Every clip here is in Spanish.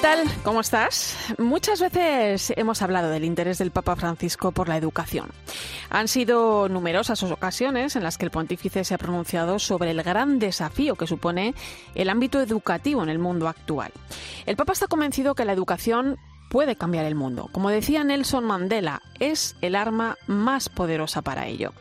Tal? ¿Cómo estás? Muchas veces hemos hablado del interés del Papa Francisco por la educación. Han sido numerosas ocasiones en las que el pontífice se ha pronunciado sobre el gran desafío que supone el ámbito educativo en el mundo actual. El Papa está convencido que la educación puede cambiar el mundo. Como decía Nelson Mandela, es el arma más poderosa para ello.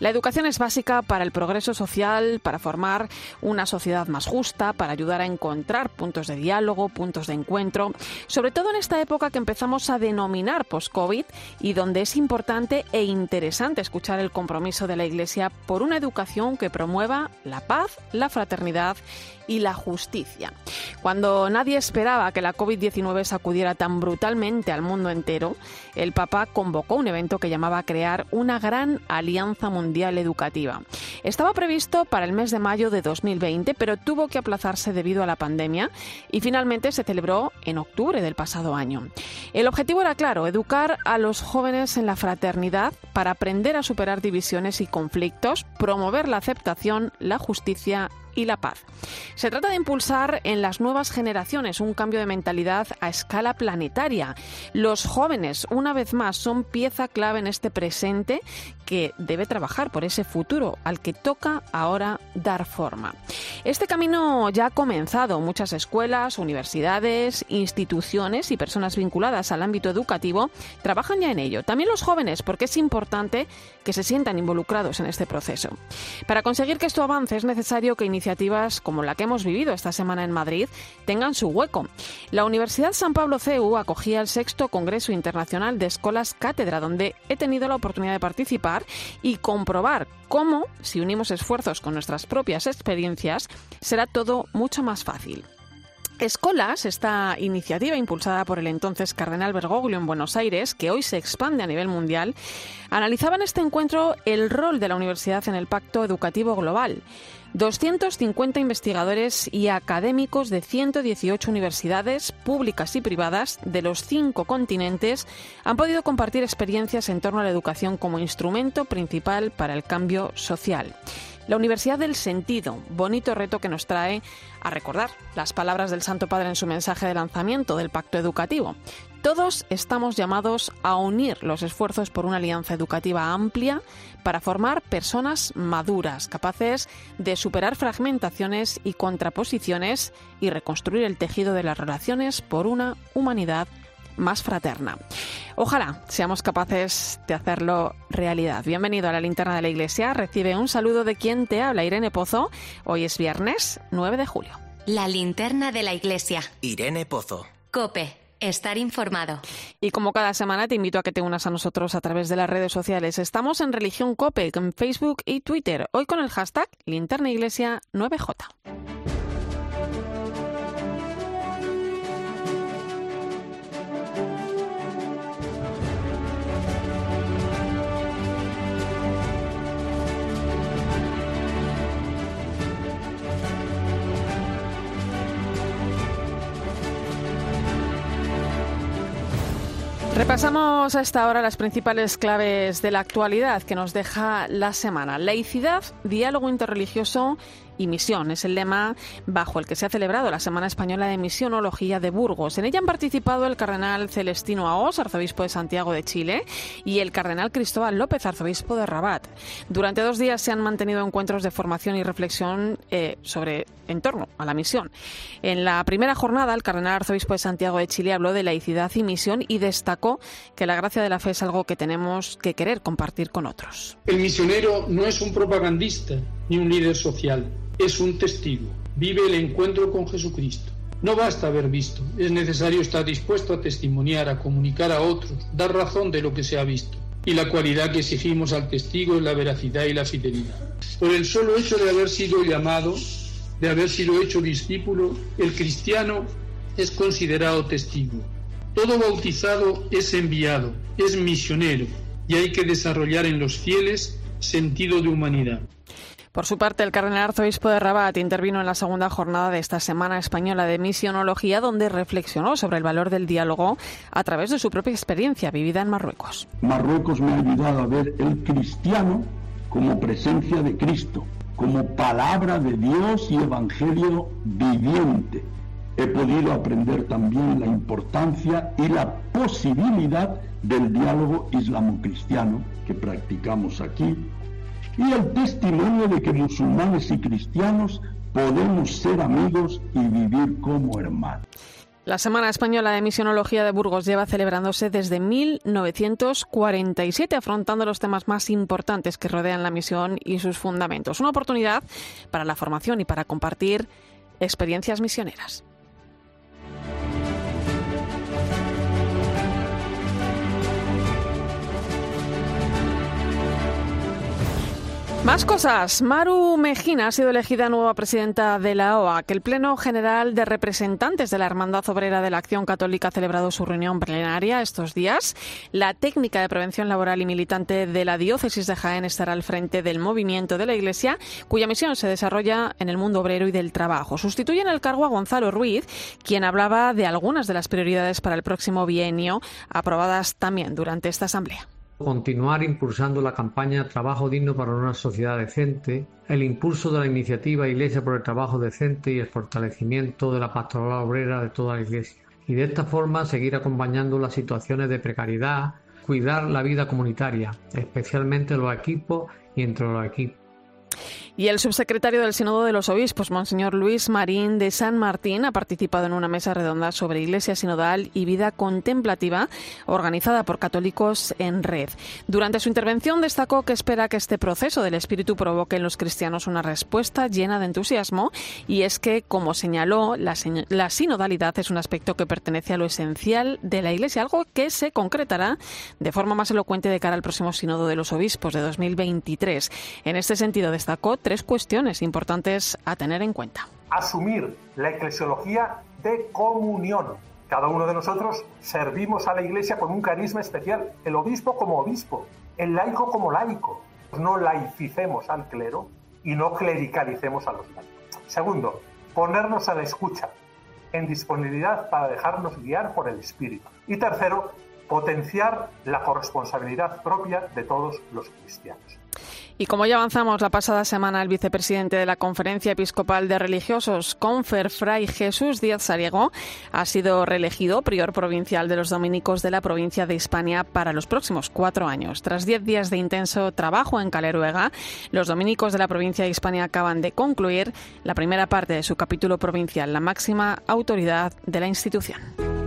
La educación es básica para el progreso social, para formar una sociedad más justa, para ayudar a encontrar puntos de diálogo, puntos de encuentro, sobre todo en esta época que empezamos a denominar post-COVID y donde es importante e interesante escuchar el compromiso de la Iglesia por una educación que promueva la paz, la fraternidad y la justicia. Cuando nadie esperaba que la COVID-19 sacudiera tan brutalmente al mundo entero, el Papa convocó un evento que llamaba a crear una gran alianza mundial educativa. Estaba previsto para el mes de mayo de 2020, pero tuvo que aplazarse debido a la pandemia y finalmente se celebró en octubre del pasado año. El objetivo era claro, educar a los jóvenes en la fraternidad para aprender a superar divisiones y conflictos, promover la aceptación, la justicia y la paz. Se trata de impulsar en las nuevas generaciones un cambio de mentalidad a escala planetaria. Los jóvenes, una vez más, son pieza clave en este presente que debe trabajar por ese futuro al que toca ahora dar forma. Este camino ya ha comenzado. Muchas escuelas, universidades, instituciones y personas vinculadas al ámbito educativo trabajan ya en ello. También los jóvenes, porque es importante que se sientan involucrados en este proceso. Para conseguir que esto avance es necesario que iniciativas como la que hemos vivido esta semana en Madrid tengan su hueco. La Universidad San Pablo CEU acogía el sexto Congreso Internacional de Escolas Cátedra, donde he tenido la oportunidad de participar y comprobar cómo, si unimos esfuerzos con nuestras propias experiencias, será todo mucho más fácil. Escolas, esta iniciativa impulsada por el entonces cardenal Bergoglio en Buenos Aires, que hoy se expande a nivel mundial, analizaba en este encuentro el rol de la universidad en el Pacto Educativo Global. 250 investigadores y académicos de 118 universidades públicas y privadas de los cinco continentes han podido compartir experiencias en torno a la educación como instrumento principal para el cambio social. La Universidad del Sentido, bonito reto que nos trae a recordar las palabras del Santo Padre en su mensaje de lanzamiento del Pacto Educativo. Todos estamos llamados a unir los esfuerzos por una alianza educativa amplia para formar personas maduras, capaces de superar fragmentaciones y contraposiciones y reconstruir el tejido de las relaciones por una humanidad más fraterna. Ojalá seamos capaces de hacerlo realidad. Bienvenido a la linterna de la iglesia. Recibe un saludo de quien te habla, Irene Pozo. Hoy es viernes 9 de julio. La linterna de la iglesia. Irene Pozo. Cope. Estar informado. Y como cada semana te invito a que te unas a nosotros a través de las redes sociales. Estamos en Religión Cope, en Facebook y Twitter. Hoy con el hashtag Linterna Iglesia 9J. Repasamos a esta hora las principales claves de la actualidad que nos deja la semana. Laicidad, diálogo interreligioso y misión. Es el lema bajo el que se ha celebrado la Semana Española de Misionología de Burgos. En ella han participado el cardenal Celestino Aos, arzobispo de Santiago de Chile, y el cardenal Cristóbal López, arzobispo de Rabat. Durante dos días se han mantenido encuentros de formación y reflexión eh, sobre en torno a la misión. En la primera jornada, el cardenal arzobispo de Santiago de Chile habló de laicidad y misión y destacó que la gracia de la fe es algo que tenemos que querer compartir con otros. El misionero no es un propagandista ni un líder social es un testigo, vive el encuentro con Jesucristo. No basta haber visto, es necesario estar dispuesto a testimoniar, a comunicar a otros, dar razón de lo que se ha visto. Y la cualidad que exigimos al testigo es la veracidad y la fidelidad. Por el solo hecho de haber sido llamado, de haber sido hecho discípulo, el cristiano es considerado testigo. Todo bautizado es enviado, es misionero, y hay que desarrollar en los fieles sentido de humanidad. Por su parte, el cardenal arzobispo de Rabat intervino en la segunda jornada de esta Semana Española de Misionología, donde reflexionó sobre el valor del diálogo a través de su propia experiencia vivida en Marruecos. Marruecos me ha ayudado a ver el cristiano como presencia de Cristo, como palabra de Dios y evangelio viviente. He podido aprender también la importancia y la posibilidad del diálogo islamo-cristiano que practicamos aquí y el testimonio de que musulmanes y cristianos podemos ser amigos y vivir como hermanos. La Semana Española de Misionología de Burgos lleva celebrándose desde 1947, afrontando los temas más importantes que rodean la misión y sus fundamentos. Una oportunidad para la formación y para compartir experiencias misioneras. Más cosas. Maru Mejina ha sido elegida nueva presidenta de la OAC. El Pleno General de Representantes de la Hermandad Obrera de la Acción Católica ha celebrado su reunión plenaria estos días. La técnica de prevención laboral y militante de la Diócesis de Jaén estará al frente del movimiento de la Iglesia, cuya misión se desarrolla en el mundo obrero y del trabajo. Sustituye en el cargo a Gonzalo Ruiz, quien hablaba de algunas de las prioridades para el próximo bienio, aprobadas también durante esta asamblea continuar impulsando la campaña Trabajo digno para una sociedad decente, el impulso de la iniciativa Iglesia por el Trabajo Decente y el fortalecimiento de la pastoral obrera de toda la Iglesia. Y de esta forma seguir acompañando las situaciones de precariedad, cuidar la vida comunitaria, especialmente los equipos y entre los equipos y el subsecretario del Sínodo de los Obispos, Monseñor Luis Marín de San Martín, ha participado en una mesa redonda sobre Iglesia Sinodal y vida contemplativa organizada por católicos en red. Durante su intervención destacó que espera que este proceso del Espíritu provoque en los cristianos una respuesta llena de entusiasmo y es que, como señaló, la, sinodalidad es un aspecto que pertenece a lo esencial de la Iglesia, algo que se concretará de forma más elocuente de cara al próximo Sínodo de los Obispos de 2023. En este sentido, destacó tres cuestiones importantes a tener en cuenta. Asumir la eclesiología de comunión. Cada uno de nosotros servimos a la Iglesia con un carisma especial, el obispo como obispo, el laico como laico. No laicicemos al clero y no clericalicemos a los laicos. Segundo, ponernos a la escucha, en disponibilidad para dejarnos guiar por el Espíritu. Y tercero, potenciar la corresponsabilidad propia de todos los cristianos. Y como ya avanzamos la pasada semana, el vicepresidente de la Conferencia Episcopal de Religiosos, Confer Fray Jesús Díaz Sariego, ha sido reelegido prior provincial de los dominicos de la provincia de Hispania para los próximos cuatro años. Tras diez días de intenso trabajo en Caleruega, los dominicos de la provincia de Hispania acaban de concluir la primera parte de su capítulo provincial, la máxima autoridad de la institución.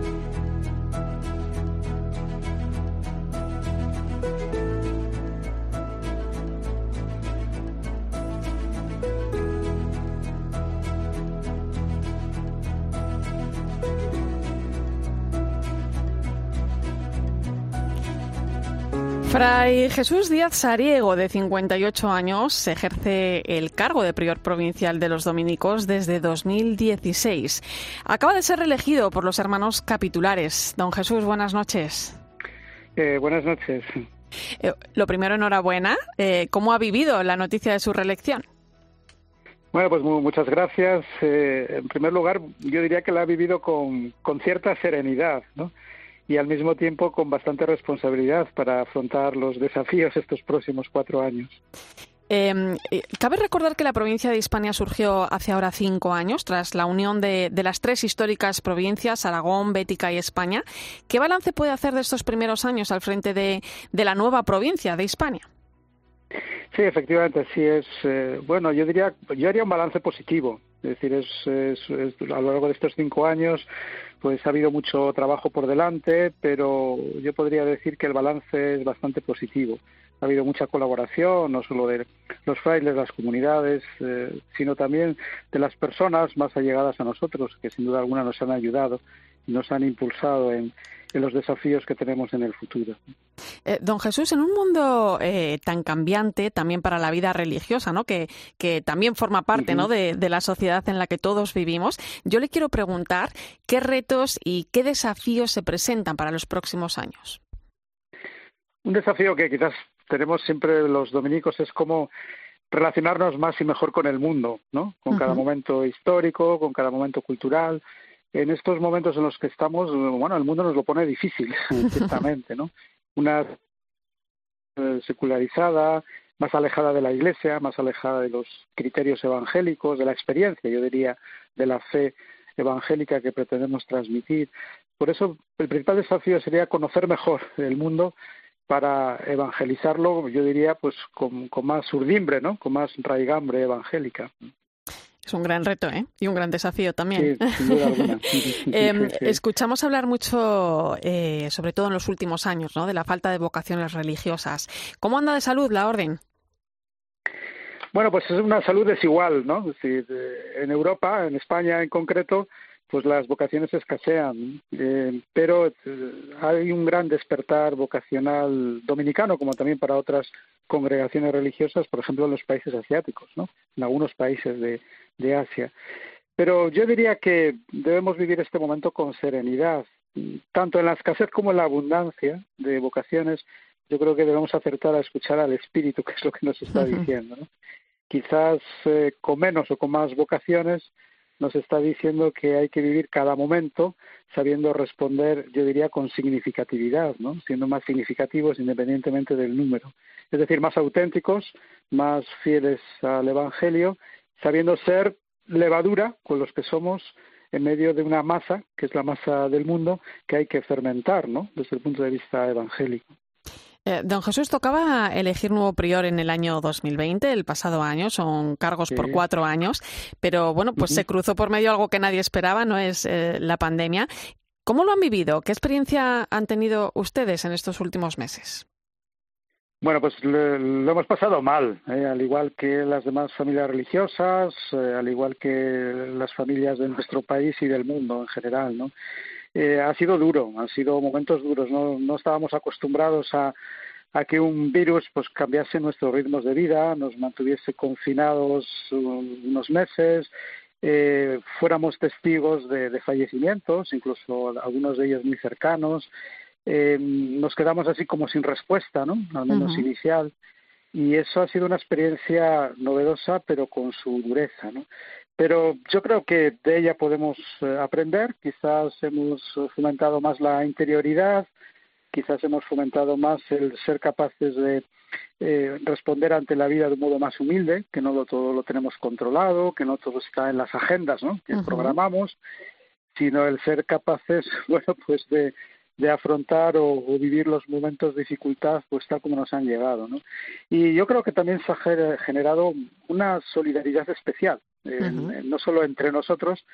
Fray Jesús Díaz Sariego, de 58 años, ejerce el cargo de prior provincial de los dominicos desde 2016. Acaba de ser reelegido por los hermanos capitulares. Don Jesús, buenas noches. Eh, buenas noches. Eh, lo primero, enhorabuena. Eh, ¿Cómo ha vivido la noticia de su reelección? Bueno, pues muchas gracias. en primer lugar, yo diría que la ha vivido con, con cierta serenidad, ¿no? Y al mismo tiempo con bastante responsabilidad para afrontar los desafíos estos próximos cuatro años. Em, eh, cabe recordar que la provincia de Hispania surgió hace ahora cinco años, tras la unión de, las tres históricas provincias, Aragón, Bética y España. ¿Qué balance puede hacer de estos primeros años al frente de, la nueva provincia de Hispania? Sí, efectivamente, sí es. Eh, bueno, yo diría, yo haría un balance positivo. Es decir, es, a lo largo de estos cinco años pues ha habido mucho trabajo por delante, pero yo podría decir que el balance es bastante positivo. Ha habido mucha colaboración, no solo de los frailes, las comunidades, eh, sino también de las personas más allegadas a nosotros, que sin duda alguna nos han ayudado y nos han impulsado en, en los desafíos que tenemos en el futuro. Eh, don Jesús, en un mundo eh, tan cambiante también para la vida religiosa, ¿no? que, que también forma parte ¿no? de, de, la sociedad en la que todos vivimos, yo le quiero preguntar qué retos y qué desafíos se presentan para los próximos años. Un desafío que quizás tenemos siempre los dominicos es cómo relacionarnos más y mejor con el mundo, ¿no? Con cada momento histórico, con cada momento cultural, en estos momentos en los que estamos, bueno, el mundo nos lo pone difícil, ciertamente, ¿no? Una eh, secularizada, más alejada de la Iglesia, más alejada de los criterios evangélicos, de la experiencia, yo diría, de la fe evangélica que pretendemos transmitir. Por eso, el principal desafío sería conocer mejor el mundo para evangelizarlo, yo diría, pues con, con más urdimbre, ¿no? Con más raigambre evangélica. Es un gran reto ¿eh? y un gran desafío también. eh, escuchamos hablar mucho, eh, sobre todo en los últimos años, ¿no? de la falta de vocaciones religiosas. ¿Cómo anda de salud la orden? Bueno, pues es una salud desigual, ¿no? Es decir, en Europa, en España en concreto, pues las vocaciones escasean, eh, pero eh, hay un gran despertar vocacional dominicano, como también para otras congregaciones religiosas, por ejemplo, en los países asiáticos, ¿no? En algunos países de, de Asia. Pero yo diría que debemos vivir este momento con serenidad, tanto en la escasez como en la abundancia de vocaciones. Yo creo que debemos acertar a escuchar al Espíritu, que es lo que nos está diciendo. ¿no? Quizás eh, con menos o con más vocaciones nos está diciendo que hay que vivir cada momento sabiendo responder, yo diría, con significatividad, ¿no? siendo más significativos independientemente del número. Es decir, más auténticos, más fieles al Evangelio sabiendo ser levadura con los que somos en medio de una masa, que es la masa del mundo, que hay que fermentar, ¿no? Desde el punto de vista evangélico. Eh, don Jesús, tocaba elegir nuevo prior en el año 2020, el pasado año, son cargos por cuatro años, pero bueno, pues se cruzó por medio algo que nadie esperaba, no es eh, la pandemia. ¿Cómo lo han vivido? ¿Qué experiencia han tenido ustedes en estos últimos meses? Bueno, pues lo, hemos pasado mal, ¿eh? al igual que las demás familias religiosas, al igual que las familias de nuestro país y del mundo en general, ¿no? Eh, ha sido duro, han sido momentos duros, no, no estábamos acostumbrados a, a que un virus pues cambiase nuestros ritmos de vida, nos mantuviese confinados unos meses, eh, fuéramos testigos de, de fallecimientos, incluso algunos de ellos muy cercanos, eh, nos quedamos así como sin respuesta, ¿no? Al menos inicial. Y eso ha sido una experiencia novedosa, pero con su dureza, ¿no? Pero yo creo que de ella podemos eh, aprender. Quizás hemos fomentado más la interioridad, quizás hemos fomentado más el ser capaces de eh, responder ante la vida de un modo más humilde, que no todo lo tenemos controlado, que no todo está en las agendas ¿no? que programamos, sino el ser capaces, bueno, pues de de afrontar o, vivir los momentos de dificultad pues tal como nos han llegado ¿no? y yo creo que también se ha generado una solidaridad especial no solo entre nosotros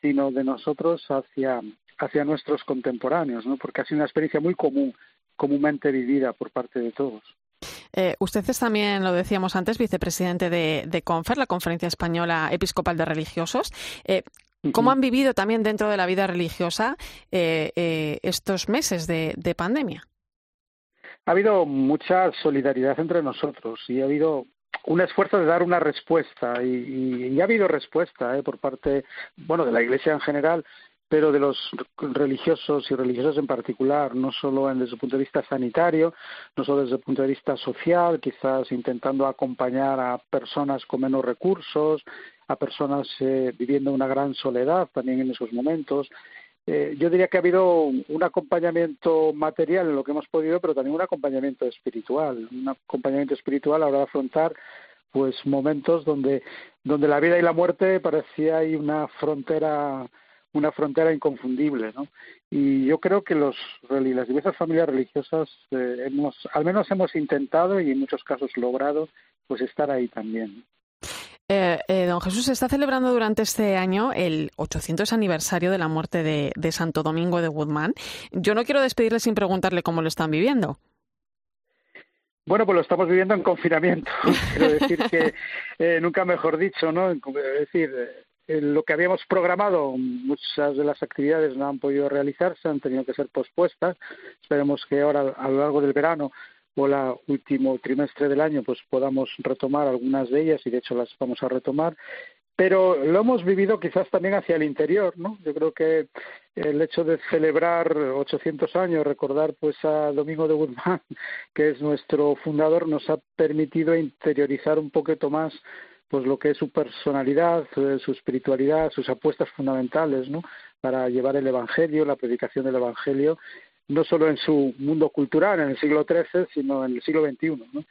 sino de nosotros hacia hacia nuestros contemporáneos ¿no? porque ha sido una experiencia muy común comúnmente vivida por parte de todos eh, usted es también, lo decíamos antes, vicepresidente de, de, CONFER, la Conferencia Española Episcopal de Religiosos. Eh, ¿Cómo han vivido también dentro de la vida religiosa eh, eh, estos meses de, de, pandemia? Ha habido mucha solidaridad entre nosotros y ha habido un esfuerzo de dar una respuesta y, y ha habido respuesta eh, por parte, bueno, de la Iglesia en general, pero de los religiosos y religiosas en particular, no solo desde el punto de vista sanitario, no solo desde el punto de vista social, quizás intentando acompañar a personas con menos recursos, a personas eh, viviendo una gran soledad también en esos momentos. Eh, yo diría que ha habido un acompañamiento material en lo que hemos podido, pero también un acompañamiento espiritual, un acompañamiento espiritual a la hora de afrontar pues momentos donde donde la vida y la muerte parecía hay una frontera una frontera inconfundible, ¿no? Y yo creo que los las diversas familias religiosas eh, hemos al menos hemos intentado y en muchos casos logrado pues estar ahí también. Eh, don Jesús, se está celebrando durante este año el 800 aniversario de la muerte de, de, Santo Domingo de Guzmán. Yo no quiero despedirle sin preguntarle cómo lo están viviendo. Bueno, pues lo estamos viviendo en confinamiento. Quiero decir que, eh, nunca mejor dicho, ¿no? Es decir, eh, lo que habíamos programado, muchas de las actividades no han podido realizarse, han tenido que ser pospuestas. Esperemos que ahora, a lo largo del verano o el último trimestre del año, pues podamos retomar algunas de ellas y de hecho las vamos a retomar pero lo hemos vivido quizás también hacia el interior, ¿no? Yo creo que el hecho de celebrar 800 años, recordar pues a Domingo de Guzmán, que es nuestro fundador, nos ha permitido interiorizar un poquito más pues lo que es su personalidad, su espiritualidad, sus apuestas fundamentales, ¿no? Para llevar el evangelio, la predicación del evangelio no solo en su mundo cultural en el siglo XIII, sino en el siglo XXI. ¿no?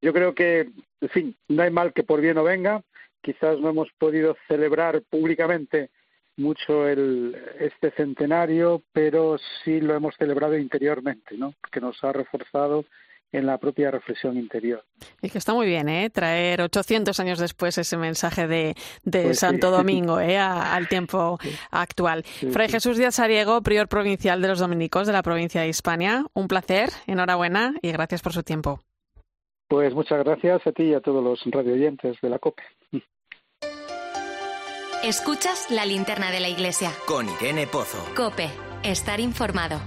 Yo creo que, en fin, no hay mal que por bien no venga, quizás no hemos podido celebrar públicamente mucho el, este centenario, pero sí lo hemos celebrado interiormente, ¿no? Porque nos ha reforzado en la propia reflexión interior. Y que está muy bien, ¿eh? Traer 800 años después ese mensaje de, de pues Santo Domingo, ¿eh? al tiempo actual. Fray Jesús Díaz Ariego, prior provincial de los dominicos de la provincia de Hispania, un placer, enhorabuena y gracias por su tiempo. Pues muchas gracias a ti y a todos los radioyentes de la COPE. Escuchas la linterna de la iglesia. Con Irene Pozo. COPE. Estar informado.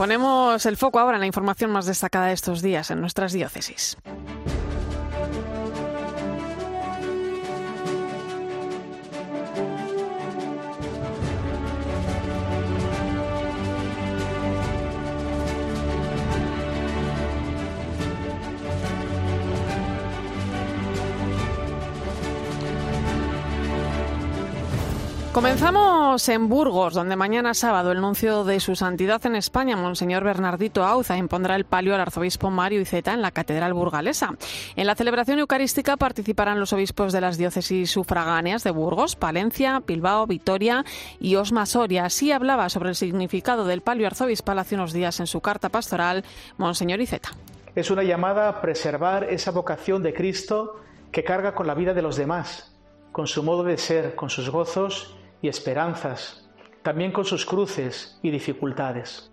Ponemos el foco ahora en la información más destacada de estos días en nuestras diócesis. Comenzamos en Burgos, donde mañana sábado el nuncio de su santidad en España, Monseñor Bernardito Auza, impondrá el palio al arzobispo Mario Iceta en la Catedral Burgalesa. En la celebración eucarística participarán los obispos de las diócesis sufragáneas de Burgos, Palencia, Bilbao, Vitoria y Osma Soria. Así hablaba sobre el significado del palio arzobispal hace unos días en su carta pastoral, Monseñor Iceta. Es una llamada a preservar esa vocación de Cristo que carga con la vida de los demás, con su modo de ser, con sus gozos y esperanzas, también con sus cruces y dificultades.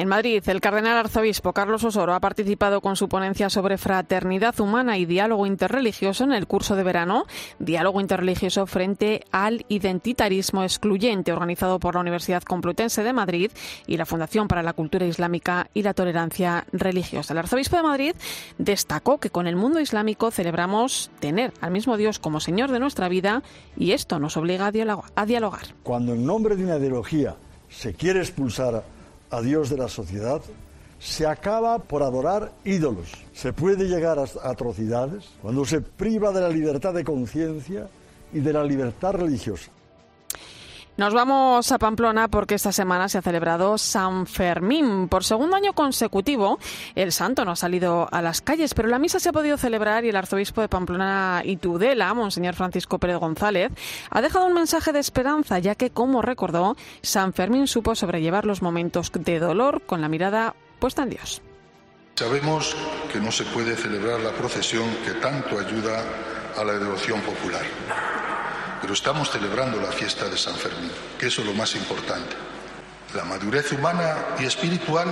En Madrid, el cardenal arzobispo Carlos Osoro ha participado con su ponencia sobre fraternidad humana y diálogo interreligioso en el curso de verano, Diálogo interreligioso frente al identitarismo excluyente, organizado por la Universidad Complutense de Madrid y la Fundación para la Cultura Islámica y la Tolerancia Religiosa. El arzobispo de Madrid destacó que con el mundo islámico celebramos tener al mismo Dios como Señor de nuestra vida y esto nos obliga a dialogar. Cuando en nombre de una ideología se quiere expulsar a Dios de la sociedad, se acaba por adorar ídolos. Se puede llegar a atrocidades cuando se priva de la libertad de conciencia y de la libertad religiosa. Nos vamos a Pamplona porque esta semana se ha celebrado San Fermín. Por segundo año consecutivo, el santo no ha salido a las calles, pero la misa se ha podido celebrar y el arzobispo de Pamplona y Tudela, Monseñor Francisco Pérez González, ha dejado un mensaje de esperanza, ya que, como recordó, San Fermín supo sobrellevar los momentos de dolor con la mirada puesta en Dios. Sabemos que no se puede celebrar la procesión que tanto ayuda a la devoción popular pero estamos celebrando la fiesta de San Fermín, que eso es lo más importante. La madurez humana y espiritual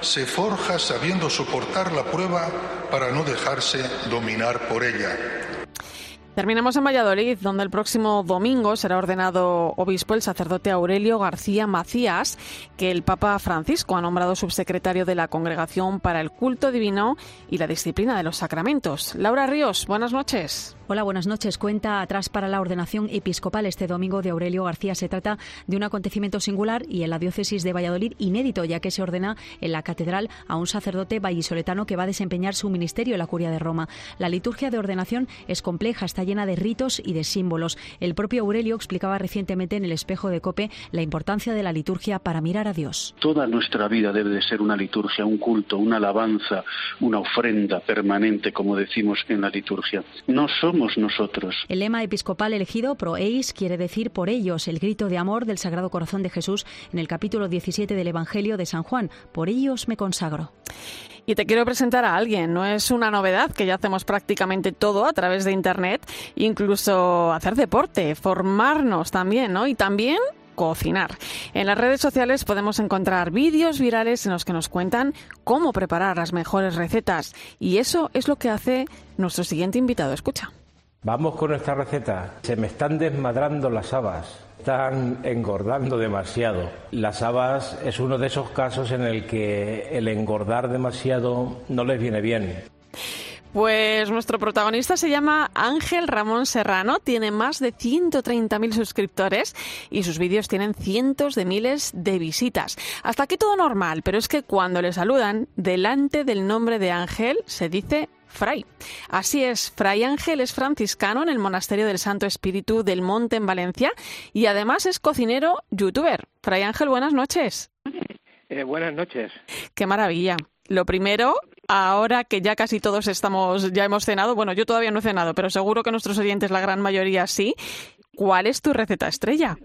se forja sabiendo soportar la prueba para no dejarse dominar por ella. Terminamos en Valladolid, donde el próximo domingo será ordenado obispo el sacerdote Aurelio García Macías, que el Papa Francisco ha nombrado subsecretario de la Congregación para el Culto Divino y la Disciplina de los Sacramentos. Laura Ríos, buenas noches. Hola, buenas noches. Cuenta atrás para la ordenación episcopal este domingo de Aurelio García. Se trata de un acontecimiento singular y en la diócesis de Valladolid inédito, ya que se ordena en la catedral a un sacerdote vallisoletano que va a desempeñar su ministerio en la curia de Roma. La liturgia de ordenación es compleja, está llena de ritos y de símbolos. El propio Aurelio explicaba recientemente en el espejo de Cope la importancia de la liturgia para mirar a Dios. Toda nuestra vida debe de ser una liturgia, un culto, una alabanza, una ofrenda permanente, como decimos en la liturgia. No nosotros. El lema episcopal elegido, pro eis, quiere decir por ellos, el grito de amor del Sagrado Corazón de Jesús en el capítulo 17 del Evangelio de San Juan. Por ellos me consagro. Y te quiero presentar a alguien. No es una novedad que ya hacemos prácticamente todo a través de Internet, incluso hacer deporte, formarnos también, ¿no? Y también cocinar. En las redes sociales podemos encontrar vídeos virales en los que nos cuentan cómo preparar las mejores recetas. Y eso es lo que hace nuestro siguiente invitado. Escucha. Vamos con nuestra receta. Se me están desmadrando las habas. Están engordando demasiado. Las habas es uno de esos casos en el que el engordar demasiado no les viene bien. Pues nuestro protagonista se llama Ángel Ramón Serrano, tiene más de 130.000 suscriptores y sus vídeos tienen cientos de miles de visitas. Hasta aquí todo normal, pero es que cuando le saludan, delante del nombre de Ángel se dice Fray. Así es, Fray Ángel es franciscano en el Monasterio del Santo Espíritu del Monte en Valencia y además es cocinero youtuber. Fray Ángel, buenas noches. Eh, buenas noches. Qué maravilla. Lo primero, ahora que ya casi todos estamos, ya hemos cenado, bueno, yo todavía no he cenado, pero seguro que nuestros oyentes, la gran mayoría sí. ¿Cuál es tu receta estrella?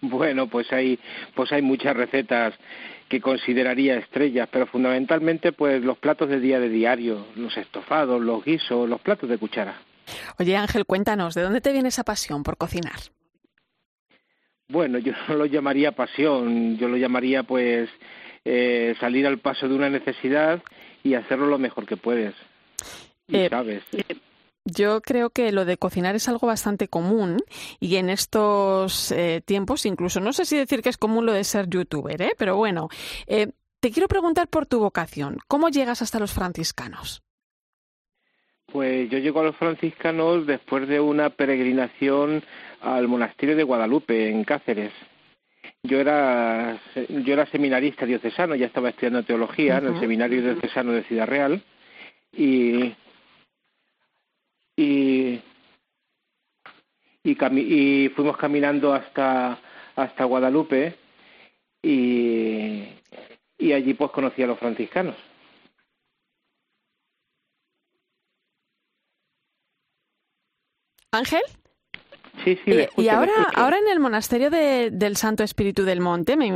Bueno, pues hay, pues hay muchas recetas que consideraría estrellas, pero fundamentalmente pues los platos de día de diario, los estofados, los guisos, los platos de cuchara. Oye Ángel, cuéntanos, ¿de dónde te viene esa pasión por cocinar? Bueno, yo no lo llamaría pasión, yo lo llamaría pues eh, salir al paso de una necesidad y hacerlo lo mejor que puedes. Eh, ¿Sabes? Yo creo que lo de cocinar es algo bastante común y en estos eh, tiempos incluso, no sé si decir que es común lo de ser youtuber, ¿eh? pero bueno, te quiero preguntar por tu vocación. ¿Cómo llegas hasta los franciscanos? Pues yo llego a los franciscanos después de una peregrinación al monasterio de Guadalupe, en Cáceres yo era yo era seminarista diocesano, ya estaba estudiando teología en el seminario diocesano de Ciudad Real y y y, fuimos caminando hasta hasta Guadalupe y y allí pues conocí a los franciscanos. Ángel. Sí, sí, y ahora, ahora en el monasterio del Santo Espíritu del Monte, me,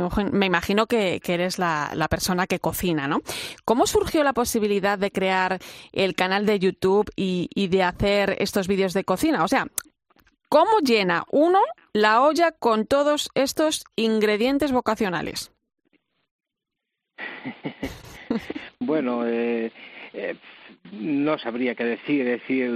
imagino que, eres la, persona que cocina, ¿no? ¿Cómo surgió la posibilidad de crear el canal de YouTube y, y de hacer estos vídeos de cocina? O sea, ¿cómo llena uno la olla con todos estos ingredientes vocacionales? bueno, eh, eh, no sabría qué decir, decir,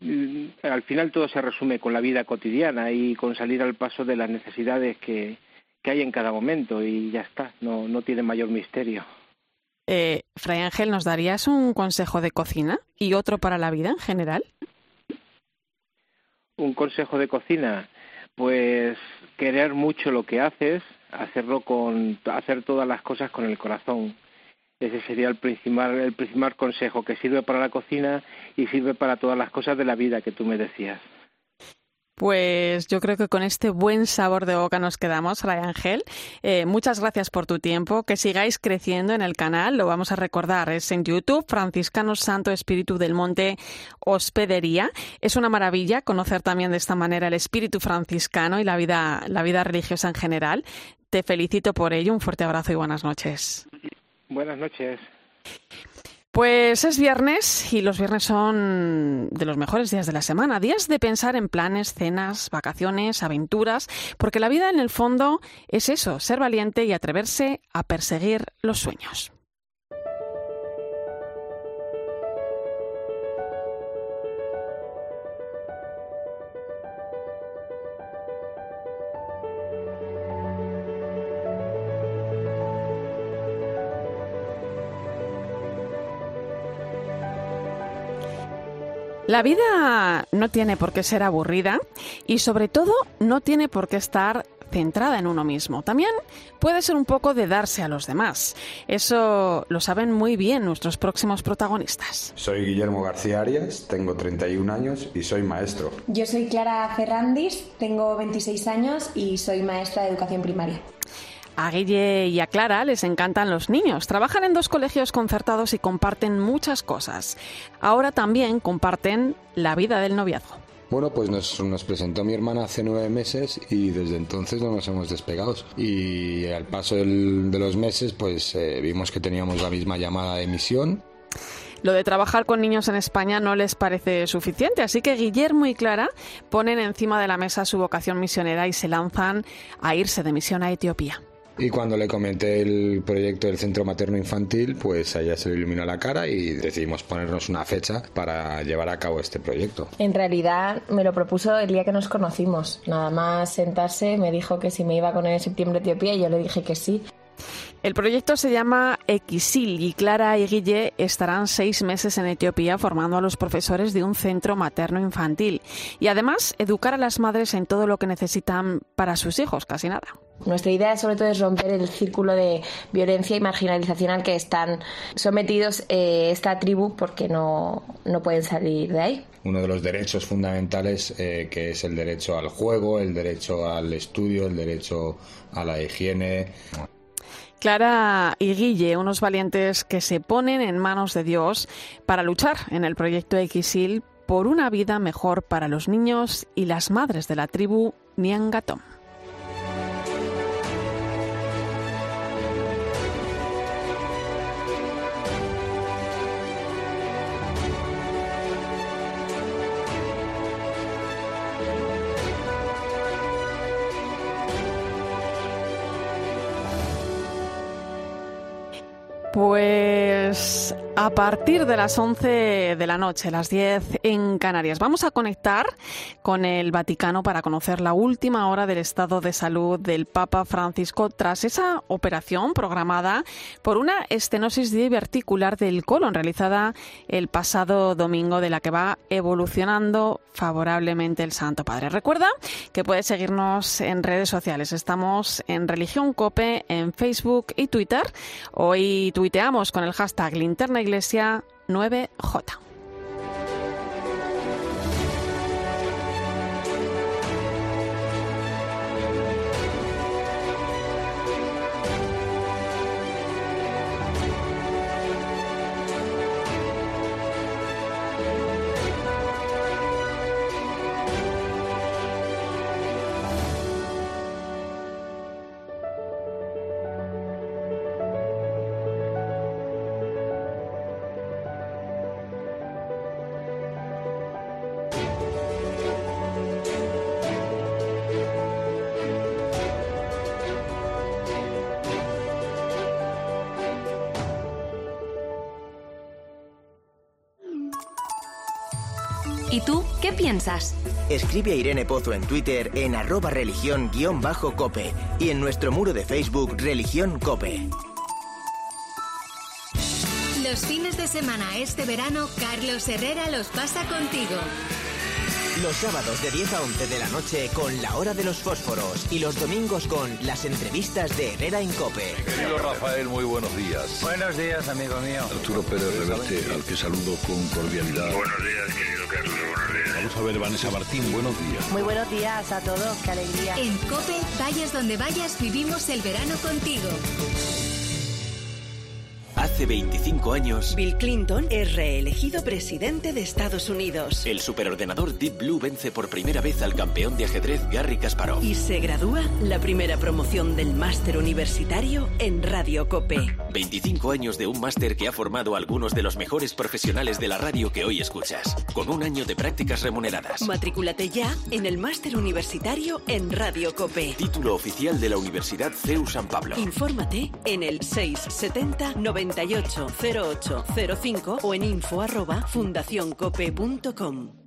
mm, al final todo se resume con la vida cotidiana y con salir al paso de las necesidades que, que hay en cada momento y ya está, no, no tiene mayor misterio. Eh, Fray Ángel, ¿nos darías un consejo de cocina y otro para la vida en general? Un consejo de cocina, pues querer mucho lo que haces, hacerlo con, hacer todas las cosas con el corazón ese sería el principal, el principal consejo que sirve para la cocina y sirve para todas las cosas de la vida que tú me decías. Pues yo creo que con este buen sabor de boca nos quedamos, Ray Ángel. Eh, muchas gracias por tu tiempo. Que sigáis creciendo en el canal. Lo vamos a recordar. Es en YouTube, Franciscano Santo Espíritu del Monte Hospedería. Es una maravilla conocer también de esta manera el espíritu franciscano y la vida, la vida religiosa en general. Te felicito por ello. Un fuerte abrazo y buenas noches. Buenas noches. Pues es viernes y los viernes son de los mejores días de la semana, días de pensar en planes, cenas, vacaciones, aventuras, porque la vida en el fondo es eso, ser valiente y atreverse a perseguir los sueños. La vida no tiene por qué ser aburrida y sobre todo no tiene por qué estar centrada en uno mismo. También puede ser un poco de darse a los demás. Eso lo saben muy bien nuestros próximos protagonistas. Soy Guillermo García Arias, tengo 31 años y soy maestro. Yo soy Clara Ferrandis, tengo 26 años y soy maestra de educación primaria. A Guille y a Clara les encantan los niños. Trabajan en dos colegios concertados y comparten muchas cosas. Ahora también comparten la vida del noviazgo. Bueno, pues nos, presentó mi hermana hace nueve meses y desde entonces no nos hemos despegado. Y al paso de los meses, pues eh, vimos que teníamos la misma llamada de misión. Lo de trabajar con niños en España no les parece suficiente, así que Guillermo y Clara ponen encima de la mesa su vocación misionera y se lanzan a irse de misión a Etiopía. Y cuando le comenté el proyecto del centro materno infantil, pues a ella se le iluminó la cara y decidimos ponernos una fecha para llevar a cabo este proyecto. En realidad me lo propuso el día que nos conocimos. Nada más sentarse me dijo que si me iba con él en septiembre a Etiopía y yo le dije que sí. El proyecto se llama Equisil y Clara y Guille estarán seis meses en Etiopía formando a los profesores de un centro materno infantil y además educar a las madres en todo lo que necesitan para sus hijos, casi nada. Nuestra idea sobre todo es romper el círculo de violencia y marginalización al que están sometidos eh, esta tribu porque no, no, pueden salir de ahí. Uno de los derechos fundamentales eh, que es el derecho al juego, el derecho al estudio, el derecho a la higiene. Clara y Guille, unos valientes que se ponen en manos de Dios para luchar en el proyecto Xil por una vida mejor para los niños y las madres de la tribu Niangatón. Pues a partir de las 11 de la noche, las 10 en Canarias, vamos a conectar con el Vaticano para conocer la última hora del estado de salud del Papa Francisco tras esa operación programada por una estenosis diverticular del colon realizada el pasado domingo de la que va evolucionando favorablemente el Santo Padre. Recuerda que puedes seguirnos en redes sociales. Estamos en Religión Cope en Facebook y Twitter. Hoy tuiteamos con el hashtag Linterna Iglesia 9J. Qué piensas? Escribe a Irene Pozo en Twitter en arroba religión-cope y en nuestro muro de Facebook Religión Cope. Los fines de semana este verano, Carlos Herrera los pasa contigo. Los sábados de 10 a 11 de la noche con La Hora de los Fósforos y los domingos con las entrevistas de Herrera en Cope. Querido Rafael, muy buenos días. Buenos días, amigo mío. Arturo Pérez Reverte, al que saludo con cordialidad. Buenos días, querido Carlos, buenos días. Vamos a ver, Vanessa Martín, buenos días. Muy buenos días a todos, qué alegría. En Cope, vayas donde vayas, vivimos el verano contigo. Hace 25 años, Bill Clinton es reelegido presidente de Estados Unidos. el superordenador Deep Blue vence por primera vez al campeón de ajedrez Garry Kasparov. Y se gradúa la primera promoción del máster universitario en Radio Cope. 25 años de un máster que ha formado a algunos de los mejores profesionales de la radio que hoy escuchas, con un año de prácticas remuneradas. Matrículate ya en el máster universitario en Radio Cope. Título oficial de la Universidad CEU San Pablo. Infórmate en el 670 98 0805 o en info arroba fundacioncope.com.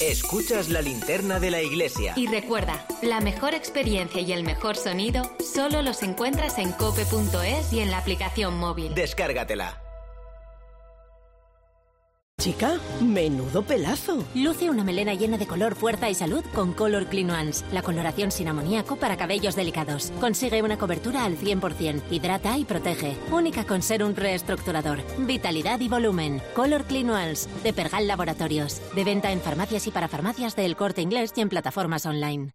Escuchas la linterna de la iglesia. Y recuerda, la mejor experiencia y el mejor sonido solo los encuentras en cope.es y en la aplicación móvil. Descárgatela. Chica, menudo pelazo. Luce una melena llena de color, fuerza y salud con Color Clean Ones, la coloración sin amoníaco para cabellos delicados. Consigue una cobertura al 100%, hidrata y protege. Única con ser un reestructurador, vitalidad y volumen. Color Clean Ones, de Pergal Laboratorios. De venta en farmacias y para farmacias del Corte Inglés y en plataformas online.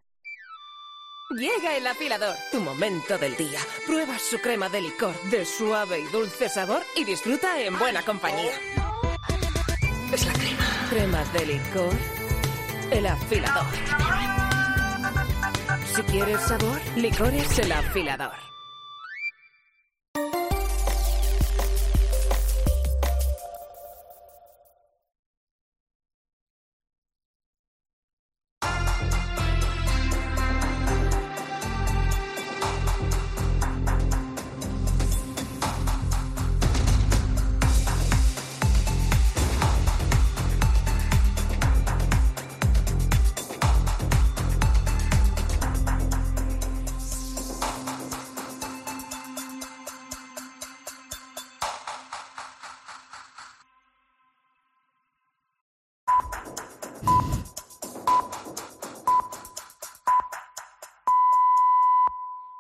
Llega el afilador, tu momento del día. Prueba su crema de licor de suave y dulce sabor y disfruta en buena compañía. Es la crema. Cremas de licor. El afilador. Si quieres sabor, licores el afilador.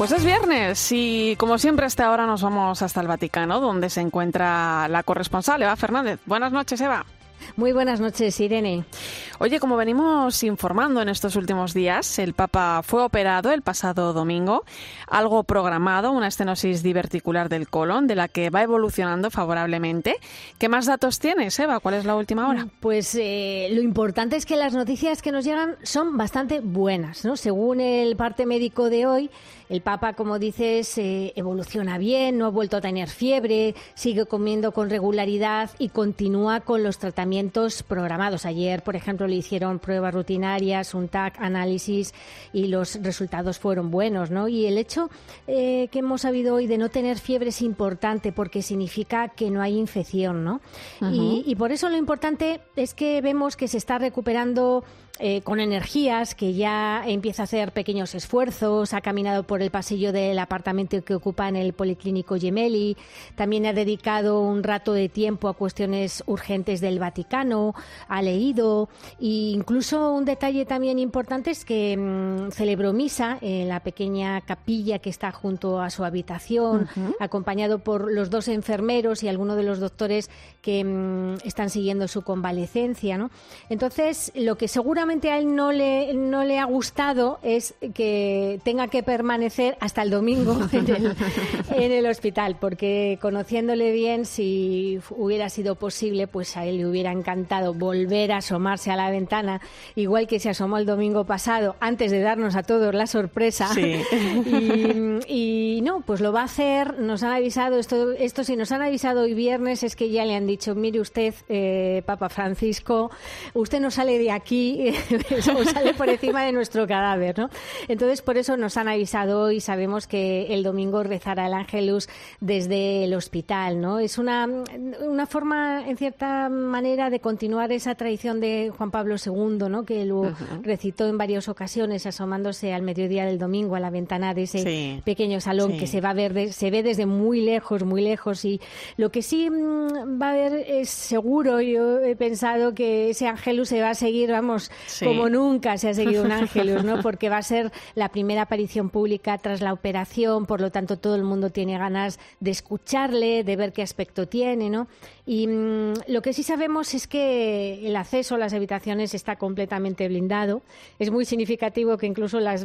Pues es viernes y como siempre hasta ahora nos vamos hasta el Vaticano, donde se encuentra la corresponsal Eva Fernández. Buenas noches, Eva. Muy buenas noches, Irene. Oye, como venimos informando en estos últimos días, el Papa fue operado el pasado domingo, algo programado, una estenosis diverticular del colon, de la que va evolucionando favorablemente. ¿Qué más datos tienes, Eva? ¿Cuál es la última hora? Pues eh, lo importante es que las noticias que nos llegan son bastante buenas, ¿no? Según el parte médico de hoy, el Papa, como dices, eh, evoluciona bien, no ha vuelto a tener fiebre, sigue comiendo con regularidad y continúa con los tratamientos programados. Ayer, por ejemplo, le hicieron pruebas rutinarias, un TAC, análisis y los resultados fueron buenos, ¿no? Y el hecho eh, que hemos sabido hoy de no tener fiebre es importante porque significa que no hay infección, ¿no? y, y por eso lo importante es que vemos que se está recuperando eh, con energías, que ya empieza a hacer pequeños esfuerzos, ha caminado por el pasillo del apartamento que ocupa en el Policlínico Gemelli, también ha dedicado un rato de tiempo a cuestiones urgentes del Vaticano, ha leído e incluso un detalle también importante es que mm, celebró misa en la pequeña capilla que está junto a su habitación, acompañado por los dos enfermeros y algunos de los doctores que mm, están siguiendo su convalecencia. ¿no? Entonces, lo que seguramente a él no le, no le ha gustado es que tenga que permanecer hasta el domingo en el, hospital, porque conociéndole bien, si hubiera sido posible, pues a él le hubiera encantado volver a asomarse a la ventana, igual que se asomó el domingo pasado, antes de darnos a todos la sorpresa. Y, no, pues lo va a hacer, nos han avisado, esto, esto si nos han avisado hoy viernes es que ya le han dicho, mire usted, eh, Papa Francisco, usted no sale de aquí eso sale por encima de nuestro cadáver, ¿no? Entonces, por eso nos han avisado y sabemos que el domingo rezará el Ángelus desde el hospital, ¿no? Es una, una forma, en cierta manera, de continuar esa tradición de Juan Pablo II, ¿no? Que lo recitó en varias ocasiones asomándose al mediodía del domingo a la ventana de ese pequeño salón que se va a ver, se ve desde muy lejos, muy lejos y lo que sí mm, va a haber es seguro, yo he pensado que ese Ángelus se va a seguir, vamos, como nunca se ha seguido un Ángelus, ¿no? Porque va a ser la primera aparición pública tras la operación, por lo tanto todo el mundo tiene ganas de escucharle, de ver qué aspecto tiene, ¿no? Y mm, lo que sí sabemos es que el acceso a las habitaciones está completamente blindado. Es muy significativo que incluso las,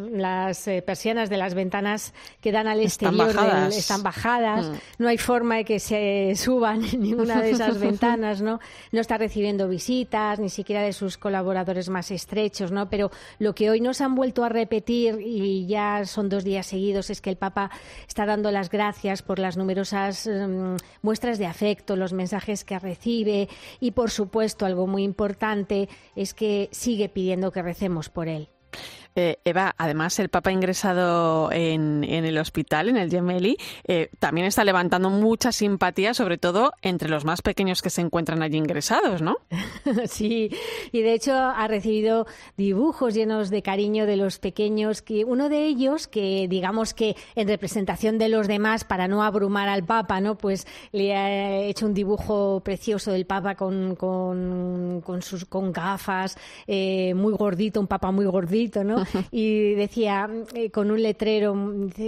eh, persianas de las ventanas que dan al exterior están bajadas. Mm. No hay forma de que se suban en ninguna de esas ventanas, ¿no? No está recibiendo visitas, ni siquiera de sus colaboradores más estrechos, ¿no? Pero lo que hoy nos han vuelto a repetir, y ya son dos días seguidos, es que el Papa está dando las gracias por las numerosas mm, muestras de afecto, los mensajes que recibe y, por supuesto, algo muy importante es que sigue pidiendo que recemos por él. Eh, Eva, además el Papa ingresado en, el hospital, en el Gemelli, eh, también está levantando mucha simpatía, sobre todo entre los más pequeños que se encuentran allí ingresados, ¿no? Sí, y de hecho ha recibido dibujos llenos de cariño de los pequeños, que uno de ellos, que digamos que en representación de los demás, para no abrumar al Papa, ¿no? Pues le ha hecho un dibujo precioso del Papa con, con, sus, con gafas, eh, muy gordito, un Papa muy gordito, ¿no? y decía eh, con un letrero,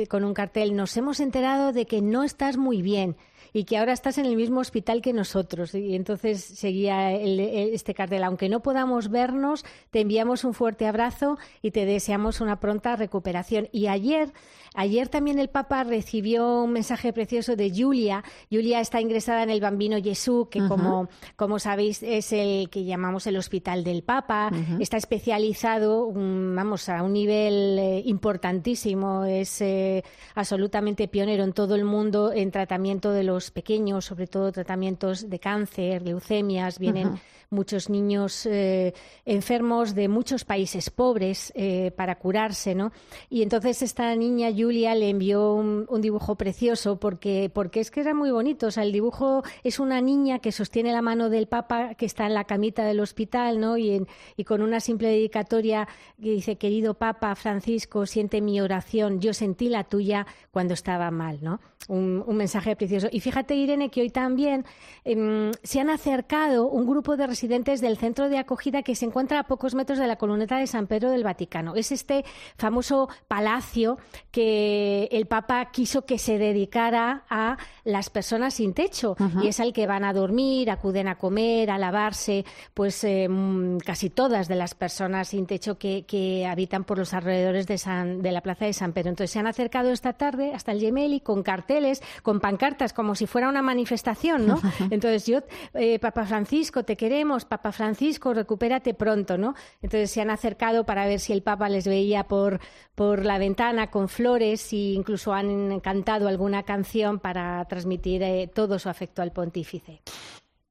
con un cartel, nos hemos enterado de que no estás muy bien y que ahora estás en el mismo hospital que nosotros. Y entonces seguía este cartel, aunque no podamos vernos, te enviamos un fuerte abrazo y te deseamos una pronta recuperación. Y ayer Ayer también el Papa recibió un mensaje precioso de Julia. Julia está ingresada en el Bambino Jesús, que como, como sabéis es el que llamamos el Hospital del Papa. Está especializado, vamos, a un nivel eh, importantísimo. Es eh, absolutamente pionero en todo el mundo en tratamiento de los pequeños, sobre todo tratamientos de cáncer, leucemias. Vienen muchos niños eh, enfermos de muchos países pobres eh, para curarse, ¿no? Y entonces esta niña Julia le envió un, dibujo precioso porque, porque es que era muy bonito. O sea, el dibujo es una niña que sostiene la mano del Papa que está en la camita del hospital, ¿no? Y, y con una simple dedicatoria que dice, querido Papa Francisco, siente mi oración, yo sentí la tuya cuando estaba mal, ¿no? Un, mensaje precioso. Y fíjate, Irene, que hoy también em, se han acercado un grupo de residentes del centro de acogida que se encuentra a pocos metros de la columnata de San Pedro del Vaticano. Es este famoso palacio que el Papa quiso que se dedicara a las personas sin techo y es al que van a dormir, acuden a comer, a lavarse, pues em, casi todas de las personas sin techo que, habitan por los alrededores de, San, de la plaza de San Pedro. Entonces se han acercado esta tarde hasta el Gemelli con carteles, con pancartas, como si fuera una manifestación, ¿no? Entonces yo, eh, Papa Francisco, te queremos, Papa Francisco, recupérate pronto, ¿no? Entonces se han acercado para ver si el Papa les veía por, por la ventana con flores e incluso han cantado alguna canción para transmitir eh, todo su afecto al pontífice.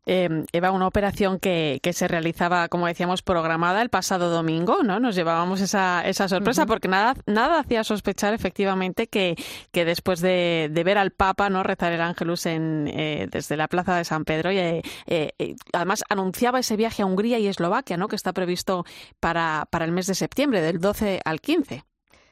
Eh, Eva, una operación que, que, se realizaba, como decíamos, programada el pasado domingo, ¿no? Nos llevábamos esa, esa sorpresa porque nada, nada hacía sospechar efectivamente que, que después de, de, ver al Papa, ¿no? Rezar el Ángelus en, eh, desde la Plaza de San Pedro y eh, eh, además anunciaba ese viaje a Hungría y Eslovaquia, ¿no? Que está previsto para, para el mes de septiembre, del 12 al 15.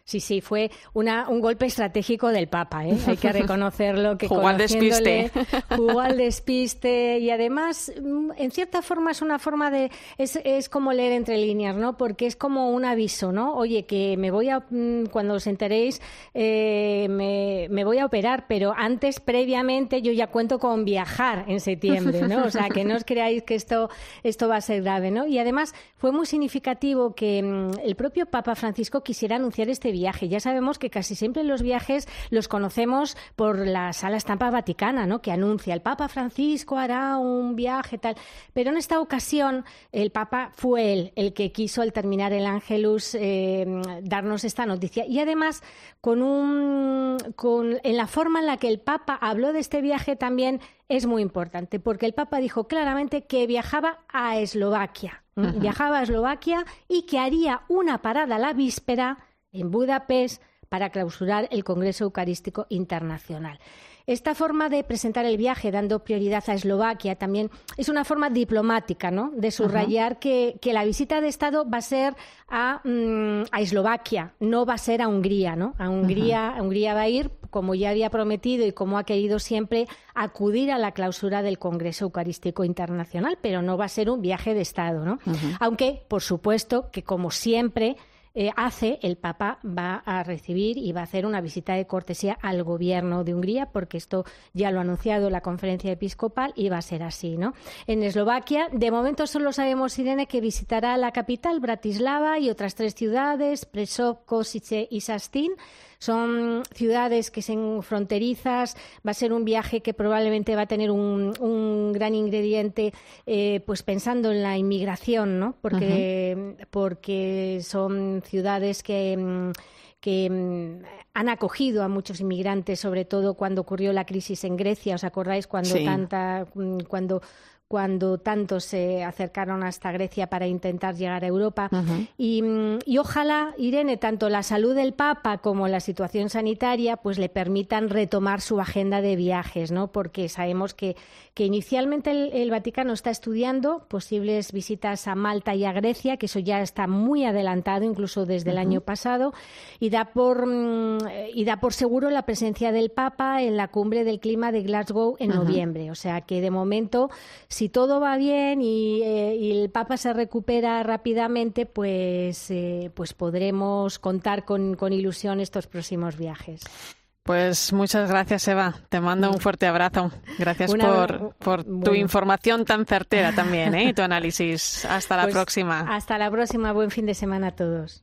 Sí, sí, fue una, un golpe estratégico del Papa, ¿eh? hay que reconocerlo. Que jugó al despiste. Jugó al despiste y además, mm, en cierta forma, es una forma de. Es, es como leer entre líneas, ¿no? Porque es como un aviso, ¿no? Oye, que me voy a. Mm, cuando os enteréis, eh, me, me, voy a operar, pero antes, previamente, yo ya cuento con viajar en septiembre, ¿no? O sea, que no os creáis que esto, esto va a ser grave, ¿no? Y además, fue muy significativo que mm, el propio Papa Francisco quisiera anunciar este viaje. Ya sabemos que casi siempre los viajes los conocemos por la sala estampa vaticana, ¿no? Que anuncia el Papa Francisco hará un viaje tal. Pero en esta ocasión el Papa fue él el que quiso al terminar el Ángelus eh, darnos esta noticia y además con un con en la forma en la que el Papa habló de este viaje también es muy importante porque el Papa dijo claramente que viajaba a Eslovaquia. Viajaba a Eslovaquia y que haría una parada la víspera en Budapest para clausurar el Congreso Eucarístico Internacional. Esta forma de presentar el viaje dando prioridad a Eslovaquia también es una forma diplomática, ¿no? De subrayar que, la visita de Estado va a ser a, mm, Eslovaquia, no va a ser a Hungría, ¿no? A Hungría, Hungría va a ir, como ya había prometido y como ha querido siempre, acudir a la clausura del Congreso Eucarístico Internacional, pero no va a ser un viaje de Estado, ¿no? Aunque, por supuesto, que como siempre eh, hace, el Papa va a recibir y va a hacer una visita de cortesía al gobierno de Hungría, porque esto ya lo ha anunciado la conferencia episcopal y va a ser así, ¿no? En Eslovaquia, de momento solo sabemos, Irene, que visitará la capital, Bratislava, y otras tres ciudades, Presov, Kosice y Sastin. Son ciudades que son fronterizas, va a ser un viaje que probablemente va a tener un, gran ingrediente, eh, pues pensando en la inmigración, ¿no? Porque, porque son ciudades que mm, que mm, han acogido a muchos inmigrantes, sobre todo cuando ocurrió la crisis en Grecia. ¿Os acordáis cuando tanta, mm, cuando cuando tantos se acercaron hasta Grecia para intentar llegar a Europa. Mm, y, ojalá, Irene, tanto la salud del Papa como la situación sanitaria pues le permitan retomar su agenda de viajes, ¿no? Porque sabemos que, que inicialmente el, Vaticano está estudiando posibles visitas a Malta y a Grecia, que eso ya está muy adelantado, incluso desde el año pasado, y da, por, mm, y da por seguro la presencia del Papa en la cumbre del clima de Glasgow en noviembre. O sea que de momento si todo va bien eh, y, el Papa se recupera rápidamente, pues, eh, pues podremos contar con, ilusión estos próximos viajes. Pues muchas gracias, Eva. Te mando un fuerte abrazo. Gracias por, por tu información tan certera también ¿eh? y tu análisis. Hasta la pues próxima. Hasta la próxima. Buen fin de semana a todos.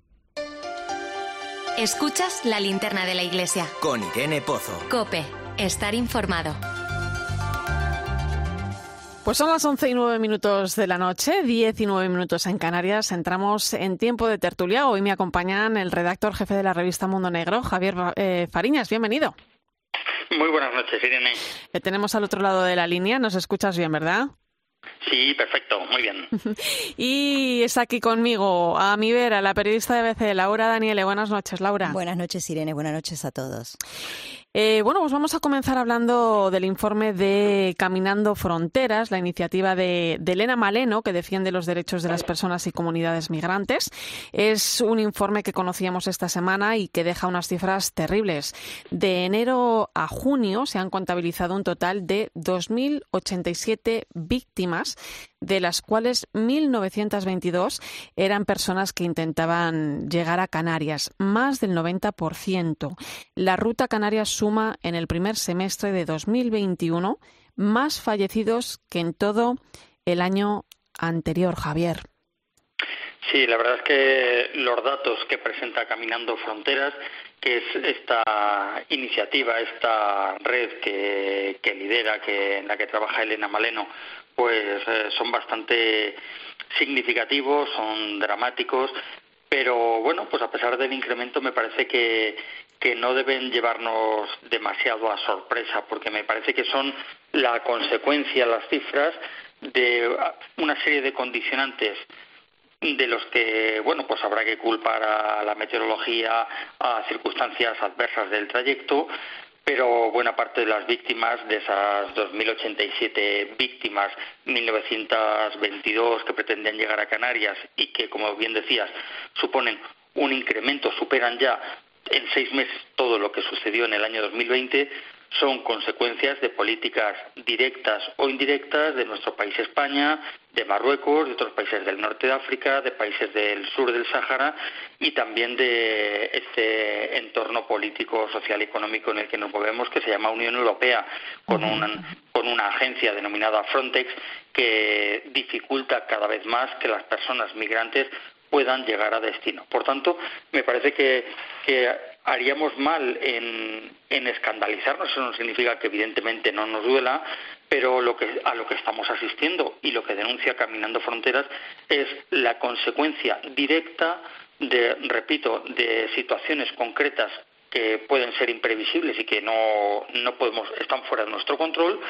Escuchas la linterna de la iglesia. Con Irene Pozo. Cope. Estar informado. Pues son las 11 y 9 minutos de la noche, 10 y 9 minutos en Canarias. Entramos en tiempo de tertulia. Hoy me acompañan el redactor jefe de la revista Mundo Negro, Javier eh, Fariñas. Bienvenido. Muy buenas noches, Irene. Le tenemos al otro lado de la línea. Nos escuchas bien, ¿verdad? Sí, perfecto, muy bien. y está aquí conmigo, a mi vera, la periodista de ABC, Laura Daniele. Buenas noches, Laura. Buenas noches, Irene. Buenas noches a todos. Eh, bueno, pues vamos a comenzar hablando del informe de Caminando Fronteras, la iniciativa de, Elena Maleno, que defiende los derechos de las personas y comunidades migrantes. Es un informe que conocíamos esta semana y que deja unas cifras terribles. De enero a junio se han contabilizado un total de 2.087 víctimas de las cuales 1.922 eran personas que intentaban llegar a Canarias, más del 90%. La ruta Canarias suma en el primer semestre de 2021 más fallecidos que en todo el año anterior, Javier. Sí, la verdad es que los datos que presenta Caminando Fronteras, que es esta iniciativa, esta red que, que lidera, que, en la que trabaja Elena Maleno, pues eh, son bastante significativos, son dramáticos, pero bueno, pues a pesar del incremento me parece que, que no deben llevarnos demasiado a sorpresa, porque me parece que son la consecuencia, las cifras, de una serie de condicionantes de los que, bueno, pues habrá que culpar a la meteorología, a circunstancias adversas del trayecto, pero buena parte de las víctimas, de esas 2.087 víctimas, 1.922 que pretenden llegar a Canarias y que, como bien decías, suponen un incremento, superan ya en seis meses todo lo que sucedió en el año 2020, son consecuencias de políticas directas o indirectas de nuestro país España, de Marruecos, de otros países del norte de África, de países del sur del Sáhara y también de este entorno político, social y económico en el que nos movemos, que se llama Unión Europea, con una, con una agencia denominada Frontex que dificulta cada vez más que las personas migrantes puedan llegar a destino. Por tanto, me parece que, que haríamos mal en, escandalizarnos. Eso no significa que evidentemente no nos duela, pero lo que, a lo que estamos asistiendo y lo que denuncia Caminando Fronteras es la consecuencia directa de, repito, de situaciones concretas que pueden ser imprevisibles y que no, no podemos, están fuera de nuestro control,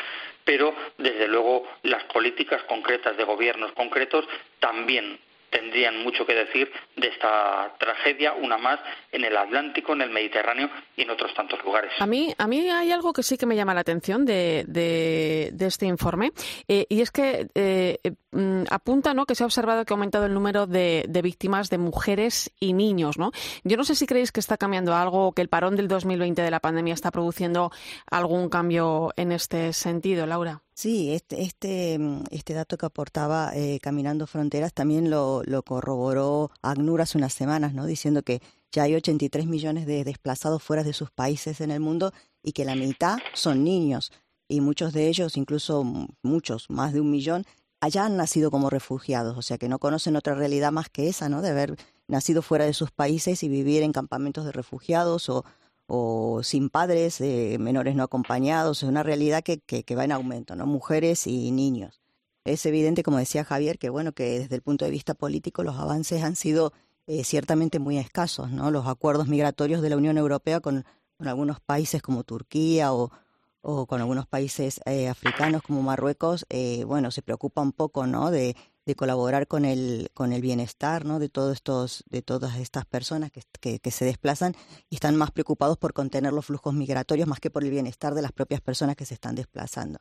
pero desde luego las políticas concretas de gobiernos concretos también tendrían mucho que decir de esta tragedia, una más en el Atlántico, en el Mediterráneo y en otros tantos lugares. A mí, a mí hay algo que sí que me llama la atención de, de, este informe eh, y es que eh, mm, apunta ¿no? que se ha observado que ha aumentado el número de, de, víctimas de mujeres y niños. ¿no? Yo no sé si creéis que está cambiando algo que el parón del 2020 de la pandemia está produciendo algún cambio en este sentido, Laura. Sí, este, este, mm, este dato que aportaba eh, Caminando Fronteras también lo, lo corroboró ACNUR hace unas semanas, ¿no? diciendo que ya hay 83 millones de desplazados fuera de sus países en el mundo y que la mitad son niños y muchos de ellos, incluso muchos, más de un millón, allá han nacido como refugiados, o sea que no conocen otra realidad más que esa, ¿no? De haber nacido fuera de sus países y vivir en campamentos de refugiados o, o sin padres, eh, menores no acompañados, es una realidad que, que, va en aumento, ¿no? Mujeres y niños. Es evidente, como decía Javier, que bueno, que desde el punto de vista político los avances han sido eh, ciertamente muy escasos, ¿no? Los acuerdos migratorios de la Unión Europea con, algunos países como Turquía o, o con algunos países eh, africanos como Marruecos, bueno, se preocupa un poco, ¿no? De, de colaborar con el, con el bienestar ¿no? de, todos estos, de todas estas personas que, que, se desplazan y están más preocupados por contener los flujos migratorios más que por el bienestar de las propias personas que se están desplazando.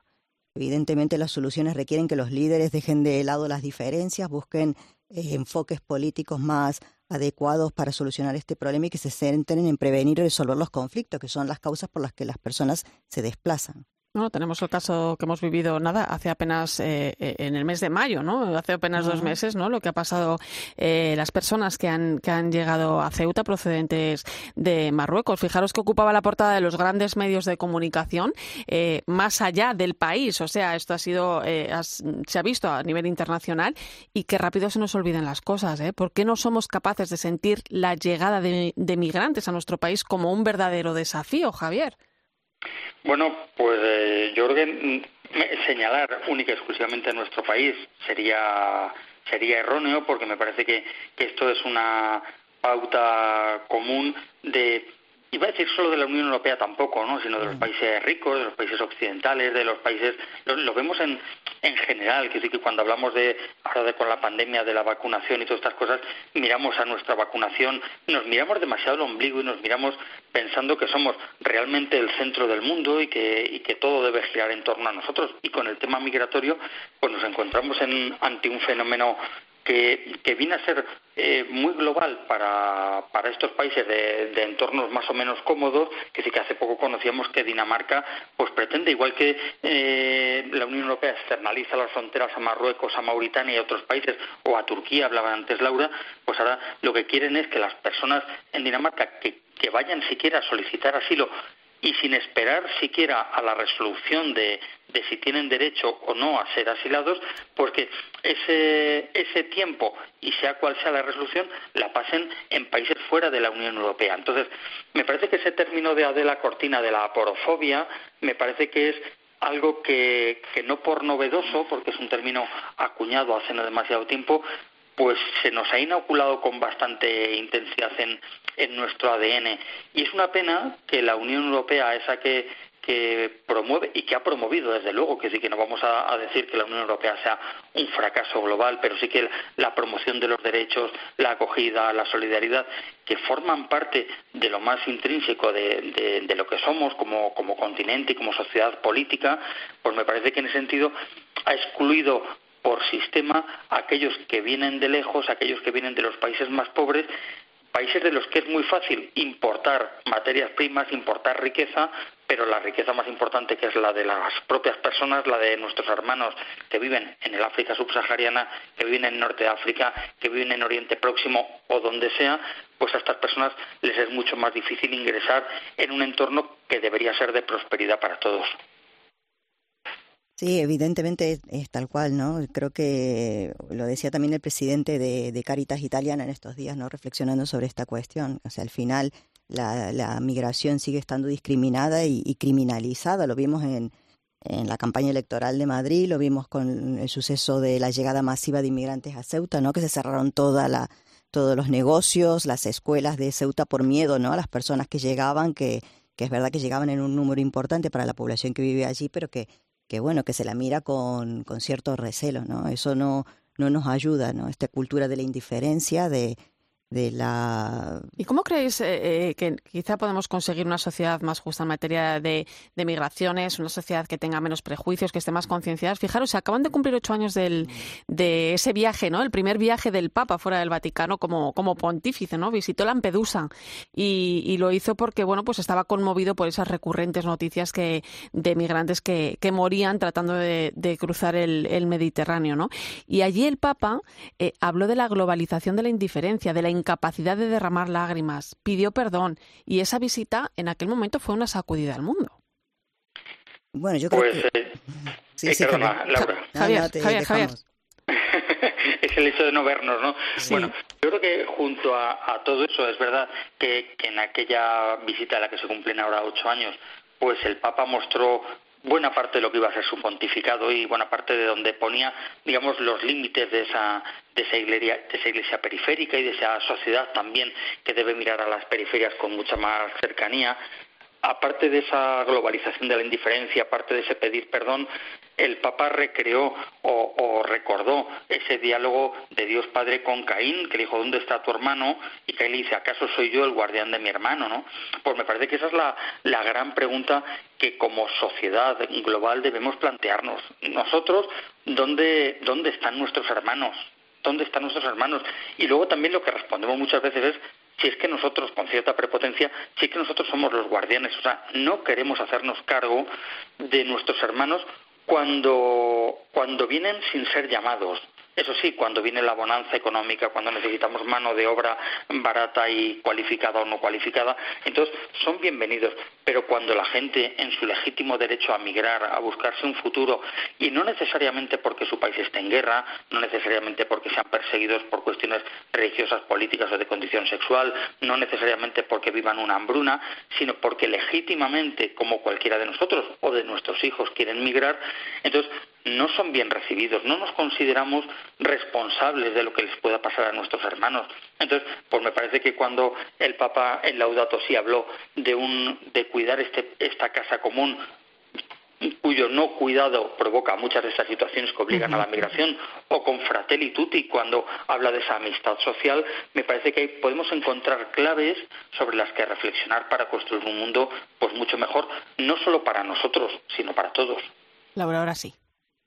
Evidentemente las soluciones requieren que los líderes dejen de lado las diferencias, busquen eh, enfoques políticos más adecuados para solucionar este problema y que se centren en prevenir y resolver los conflictos, que son las causas por las que las personas se desplazan. No, tenemos el caso que hemos vivido nada hace apenas eh, eh, en el mes de mayo, ¿no? Hace apenas dos meses, ¿no? Lo que ha pasado eh, las personas que han que han llegado a Ceuta procedentes de Marruecos. Fijaros que ocupaba la portada de los grandes medios de comunicación eh, más allá del país. O sea, esto ha sido eh, se ha visto a nivel internacional y que rápido se nos olviden las cosas. ¿eh? ¿Por qué no somos capaces de sentir la llegada de, de migrantes a nuestro país como un verdadero desafío, Javier? Bueno, pues eh, Jorgen, señalar única y exclusivamente a nuestro país sería sería erróneo porque me parece que, que esto es una pauta común de iba a decir solo de la Unión Europea tampoco, ¿no? sino de los mm. países ricos, de los países occidentales, de los países, lo, vemos en, en general, que que cuando hablamos de ahora de con la pandemia de la vacunación y todas estas cosas, miramos a nuestra vacunación, nos miramos demasiado el ombligo y nos miramos pensando que somos realmente el centro del mundo y que, y que todo debe girar en torno a nosotros. Y con el tema migratorio, pues nos encontramos en, ante un fenómeno que, viene a ser eh, muy global para, para estos países de, entornos más o menos cómodos, que sí que hace poco conocíamos que Dinamarca pues pretende, igual que eh, la Unión Europea externaliza las fronteras a Marruecos, a Mauritania y a otros países, o a Turquía, hablaba antes Laura, pues ahora lo que quieren es que las personas en Dinamarca que, que vayan siquiera a solicitar asilo y sin esperar siquiera a la resolución de, de si tienen derecho o no a ser asilados, porque ese, ese tiempo, y sea cual sea la resolución, la pasen en países fuera de la Unión Europea. Entonces, me parece que ese término de Adela Cortina de la aporofobia, me parece que es algo que, que no por novedoso, porque es un término acuñado hace no demasiado tiempo, pues se nos ha inoculado con bastante intensidad en, en nuestro ADN. Y es una pena que la Unión Europea, esa que, que promueve y que ha promovido, desde luego, que sí que no vamos a, decir que la Unión Europea sea un fracaso global, pero sí que la promoción de los derechos, la acogida, la solidaridad, que forman parte de lo más intrínseco de, de lo que somos como, como continente y como sociedad política, pues me parece que en ese sentido ha excluido por sistema aquellos que vienen de lejos, aquellos que vienen de los países más pobres, países de los que es muy fácil importar materias primas, importar riqueza, pero la riqueza más importante que es la de las propias personas, la de nuestros hermanos que viven en el África subsahariana, que viven en Norte de África, que viven en Oriente Próximo o donde sea, pues a estas personas les es mucho más difícil ingresar en un entorno que debería ser de prosperidad para todos. Sí, evidentemente es, tal cual, ¿no? Creo que lo decía también el presidente de, Caritas Italiana en estos días, ¿no? Reflexionando sobre esta cuestión. O sea, al final la, migración sigue estando discriminada y, criminalizada. Lo vimos en, en la campaña electoral de Madrid, lo vimos con el suceso de la llegada masiva de inmigrantes a Ceuta, ¿no? Que se cerraron toda la, todos los negocios, las escuelas de Ceuta por miedo, ¿no? A las personas que llegaban, que, que es verdad que llegaban en un número importante para la población que vive allí, pero que que bueno, que se la mira con, con cierto recelo, ¿no? Eso no, no nos ayuda, ¿no? Esta cultura de la indiferencia, de, de la... ¿Y cómo creéis eh, eh, que quizá podemos conseguir una sociedad más justa en materia de, migraciones, una sociedad que tenga menos prejuicios, que esté más concienciada? Fijaros, acaban de cumplir ocho años del, de ese viaje, ¿no? El primer viaje del Papa fuera del Vaticano como, como pontífice, ¿no? Visitó Lampedusa y, y lo hizo porque, bueno, pues estaba conmovido por esas recurrentes noticias que, de migrantes que, que morían tratando de, cruzar el, el, Mediterráneo, ¿no? Y allí el Papa eh, habló de la globalización de la indiferencia, de la incapacidad de derramar lágrimas, pidió perdón y esa visita en aquel momento fue una sacudida al mundo. Bueno, yo creo pues, que... Eh, sí, sí, Laura. Javier, Javier, es el hecho de no vernos, ¿no? Bueno, yo creo que junto a, todo eso es verdad que, que, en aquella visita a la que se cumplen ahora ocho años, pues el Papa mostró buena parte de lo que iba a ser su pontificado y buena parte de donde ponía, digamos, los límites de esa, de esa, iglesia, de esa iglesia periférica y de esa sociedad también que debe mirar a las periferias con mucha más cercanía. Aparte de esa globalización de la indiferencia, aparte de ese pedir perdón, el Papa recreó o, recordó ese diálogo de Dios Padre con Caín, que le dijo, ¿dónde está tu hermano? Y Caín le dice, ¿acaso soy yo el guardián de mi hermano? ¿no? Pues me parece que esa es la, la gran pregunta que como sociedad global debemos plantearnos. Nosotros, ¿dónde, dónde están nuestros hermanos? ¿Dónde están nuestros hermanos? Y luego también lo que respondemos muchas veces es si es que nosotros, con cierta prepotencia, si es que nosotros somos los guardianes, o sea, no queremos hacernos cargo de nuestros hermanos cuando, cuando vienen sin ser llamados, eso sí, cuando viene la bonanza económica, cuando necesitamos mano de obra barata y cualificada o no cualificada, entonces son bienvenidos. Pero cuando la gente, en su legítimo derecho a migrar, a buscarse un futuro, y no necesariamente porque su país esté en guerra, no necesariamente porque sean perseguidos por cuestiones religiosas, políticas o de condición sexual, no necesariamente porque vivan una hambruna, sino porque legítimamente, como cualquiera de nosotros o de nuestros hijos quieren migrar, entonces no son bien recibidos, no nos consideramos responsables de lo que les pueda pasar a nuestros hermanos. Entonces, pues me parece que cuando el Papa en Laudato Si habló de un de cuidar este, esta casa común cuyo no cuidado provoca muchas de estas situaciones que obligan a la migración, o con Fratelli Tutti, cuando habla de esa amistad social, me parece que podemos encontrar claves sobre las que reflexionar para construir un mundo pues mucho mejor, no solo para nosotros, sino para todos. Laura, ahora sí.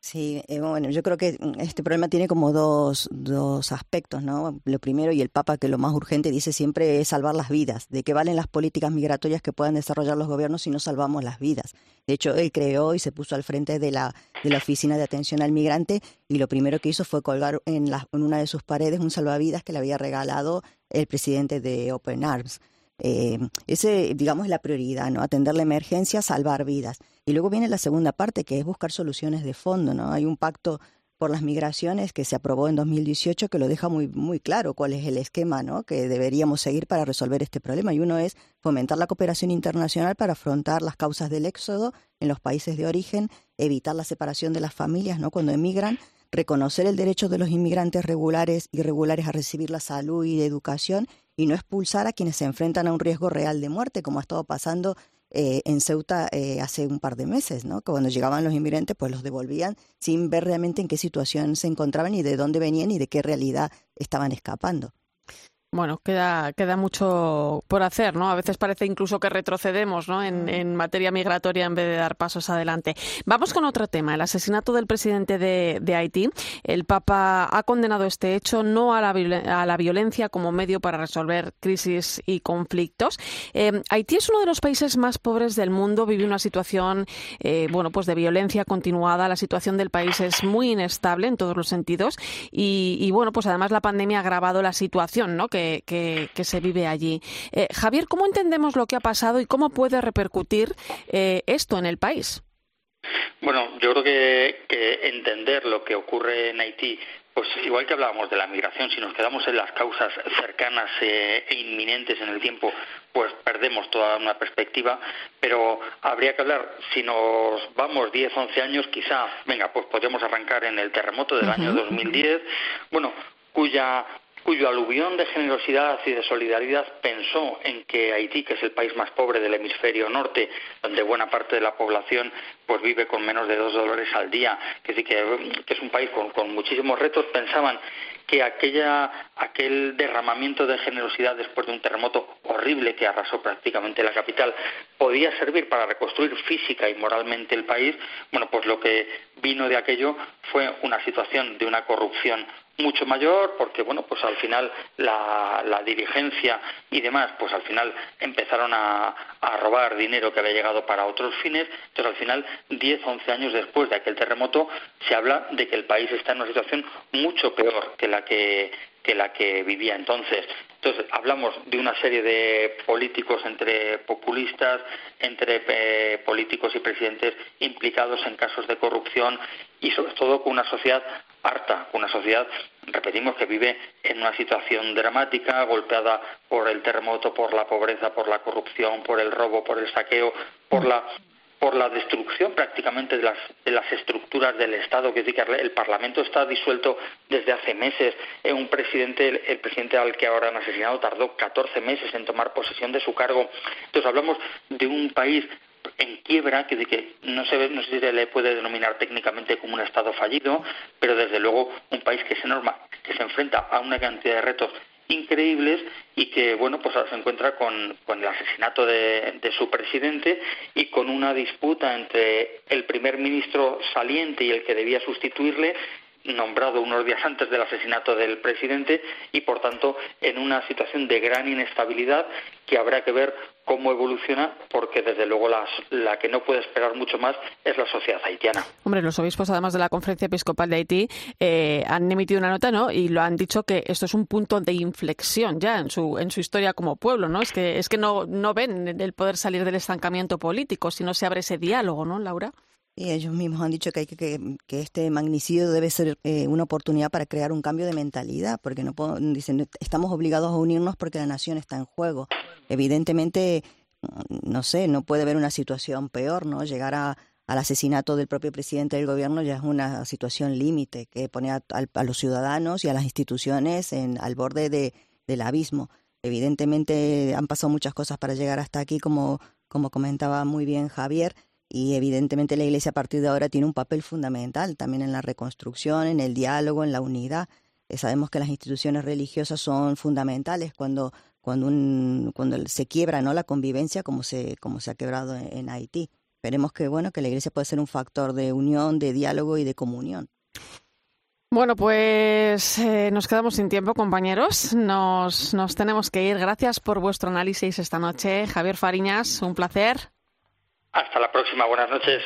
Sí, eh, bueno, yo creo que mm, este problema tiene como dos, dos aspectos, ¿no? Lo primero, y el Papa, que lo más urgente dice siempre es salvar las vidas. ¿De qué valen las políticas migratorias que puedan desarrollar los gobiernos si no salvamos las vidas? De hecho, él creó y se puso al frente de la, de la Oficina de Atención al Migrante y lo primero que hizo fue colgar en, la, en una de sus paredes un salvavidas que le había regalado el presidente de Open Arms. Eh, ese, digamos, es la prioridad, ¿no? Atender la emergencia, salvar vidas. Y luego viene la segunda parte, que es buscar soluciones de fondo, ¿no? Hay un pacto por las migraciones que se aprobó en 2018 que lo deja muy muy claro cuál es el esquema ¿no? que deberíamos seguir para resolver este problema y uno es fomentar la cooperación internacional para afrontar las causas del éxodo en los países de origen evitar la separación de las familias no cuando emigran reconocer el derecho de los inmigrantes regulares y irregulares a recibir la salud y educación y no expulsar a quienes se enfrentan a un riesgo real de muerte, como ha estado pasando eh, en Ceuta eh, hace un par de meses, ¿no? Que cuando llegaban los inmigrantes, pues los devolvían sin ver realmente en qué situación se encontraban y de dónde venían y de qué realidad estaban escapando. Bueno, queda, queda mucho por hacer, ¿no? A veces parece incluso que retrocedemos, ¿no? En, en, materia migratoria en vez de dar pasos adelante. Vamos con otro tema, el asesinato del presidente de, de Haití. El Papa ha condenado este hecho no a la, a la violencia como medio para resolver crisis y conflictos. Eh, Haití es uno de los países más pobres del mundo, vive una situación, eh, bueno, pues de violencia continuada. La situación del país es muy inestable en todos los sentidos y, y bueno, pues además la pandemia ha agravado la situación, ¿no? Que que, se vive allí. Eh, Javier, ¿cómo entendemos lo que ha pasado y cómo puede repercutir eh, esto en el país? Bueno, yo creo que, entender lo que ocurre en Haití pues igual que hablábamos de la migración, si nos quedamos en las causas cercanas eh, e inminentes en el tiempo, pues perdemos toda una perspectiva, pero habría que hablar, si nos vamos 10, 11 años, quizá, venga, pues podríamos arrancar en el terremoto del año 2010, bueno, cuya cuyo aluvión de generosidad y de solidaridad pensó en que Haití, que es el país más pobre del hemisferio norte, donde buena parte de la población pues vive con menos de dos dólares al día, que, que, es un país con, con muchísimos retos, pensaban que aquella, aquel derramamiento de generosidad después de un terremoto horrible que arrasó prácticamente la capital podía servir para reconstruir física y moralmente el país, bueno, pues lo que vino de aquello fue una situación de una corrupción mucho mayor porque bueno pues al final la, la dirigencia y demás pues al final empezaron a, a, robar dinero que había llegado para otros fines entonces al final 10 11 años después de aquel terremoto se habla de que el país está en una situación mucho peor que la que que la que vivía entonces. Entonces, hablamos de una serie de políticos entre populistas, entre eh, políticos y presidentes implicados en casos de corrupción y sobre todo con una sociedad harta, una sociedad, repetimos, que vive en una situación dramática, golpeada por el terremoto, por la pobreza, por la corrupción, por el robo, por el saqueo, por la por la destrucción prácticamente de las, de las estructuras del Estado, que es decir, que el Parlamento está disuelto desde hace meses. Eh, un presidente, el, presidente al que ahora han asesinado, tardó 14 meses en tomar posesión de su cargo. Entonces hablamos de un país en quiebra, que, no, se, no se le puede denominar técnicamente como un Estado fallido, pero desde luego un país que se, norma, que se enfrenta a una cantidad de retos increíbles y que bueno pues se encuentra con, con el asesinato de, su presidente y con una disputa entre el primer ministro saliente y el que debía sustituirle nombrado unos días antes del asesinato del presidente y por tanto en una situación de gran inestabilidad que habrá que ver cómo evoluciona porque desde luego la, la que no puede esperar mucho más es la sociedad haitiana. Hombre, los obispos además de la Conferencia Episcopal de Haití eh, han emitido una nota ¿no? y lo han dicho que esto es un punto de inflexión ya en su, en su historia como pueblo. ¿no? Es que, es que no, no ven el poder salir del estancamiento político si no se abre ese diálogo, ¿no, Laura? Y ellos mismos han dicho que, hay que, que, este magnicidio debe ser eh, una oportunidad para crear un cambio de mentalidad, porque no dicen, estamos obligados a unirnos porque la nación está en juego. Evidentemente, no sé, no puede haber una situación peor, ¿no? Llegar a, al asesinato del propio presidente del gobierno ya es una situación límite que pone a, los ciudadanos y a las instituciones en, al borde de, del abismo. Evidentemente han pasado muchas cosas para llegar hasta aquí, como, como comentaba muy bien Javier, y evidentemente la Iglesia a partir de ahora tiene un papel fundamental también en la reconstrucción, en el diálogo, en la unidad. Eh, sabemos que las instituciones religiosas son fundamentales cuando cuando un, cuando se quiebra no la convivencia como se como se ha quebrado en Haití. Esperemos que, bueno, que la Iglesia pueda ser un factor de unión, de diálogo y de comunión. Bueno, pues eh, nos quedamos sin tiempo, compañeros. Nos, nos tenemos que ir. Gracias por vuestro análisis esta noche. Javier Fariñas, un placer. Hasta la próxima. Buenas noches.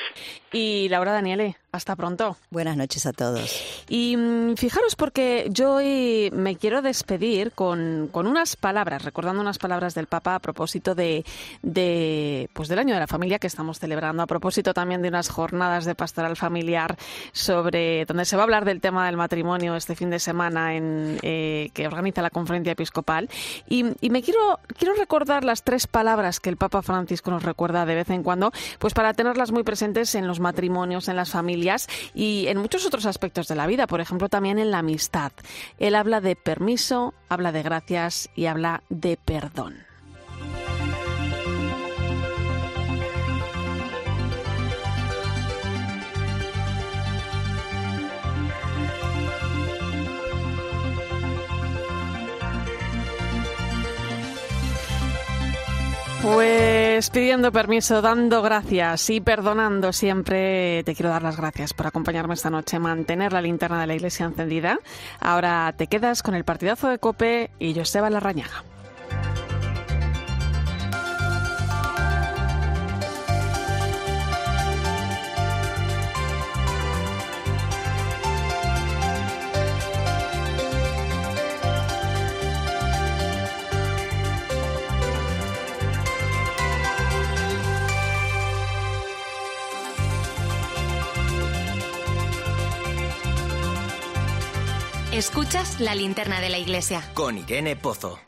Y Laura Daniele, hasta pronto. Buenas noches a todos. Y mm, fijaros porque yo hoy me quiero despedir con, con, unas palabras, recordando unas palabras del Papa a propósito de, de, pues del año de la familia que estamos celebrando, a propósito también de unas jornadas de pastoral familiar sobre donde se va a hablar del tema del matrimonio este fin de semana en, eh, que organiza la conferencia episcopal. Y, y me quiero, quiero recordar las tres palabras que el Papa Francisco nos recuerda de vez en cuando, pues para tenerlas muy presentes en los matrimonios, en las familias y en muchos otros aspectos de la vida, por ejemplo también en la amistad. Él habla de permiso, habla de gracias y habla de perdón. Pues pidiendo permiso, dando gracias y perdonando siempre, te quiero dar las gracias por acompañarme esta noche, mantener la linterna de la iglesia encendida. Ahora te quedas con el partidazo de Cope y Joseba Larrañaga. Escuchas la linterna de la iglesia. Con Irene Pozo.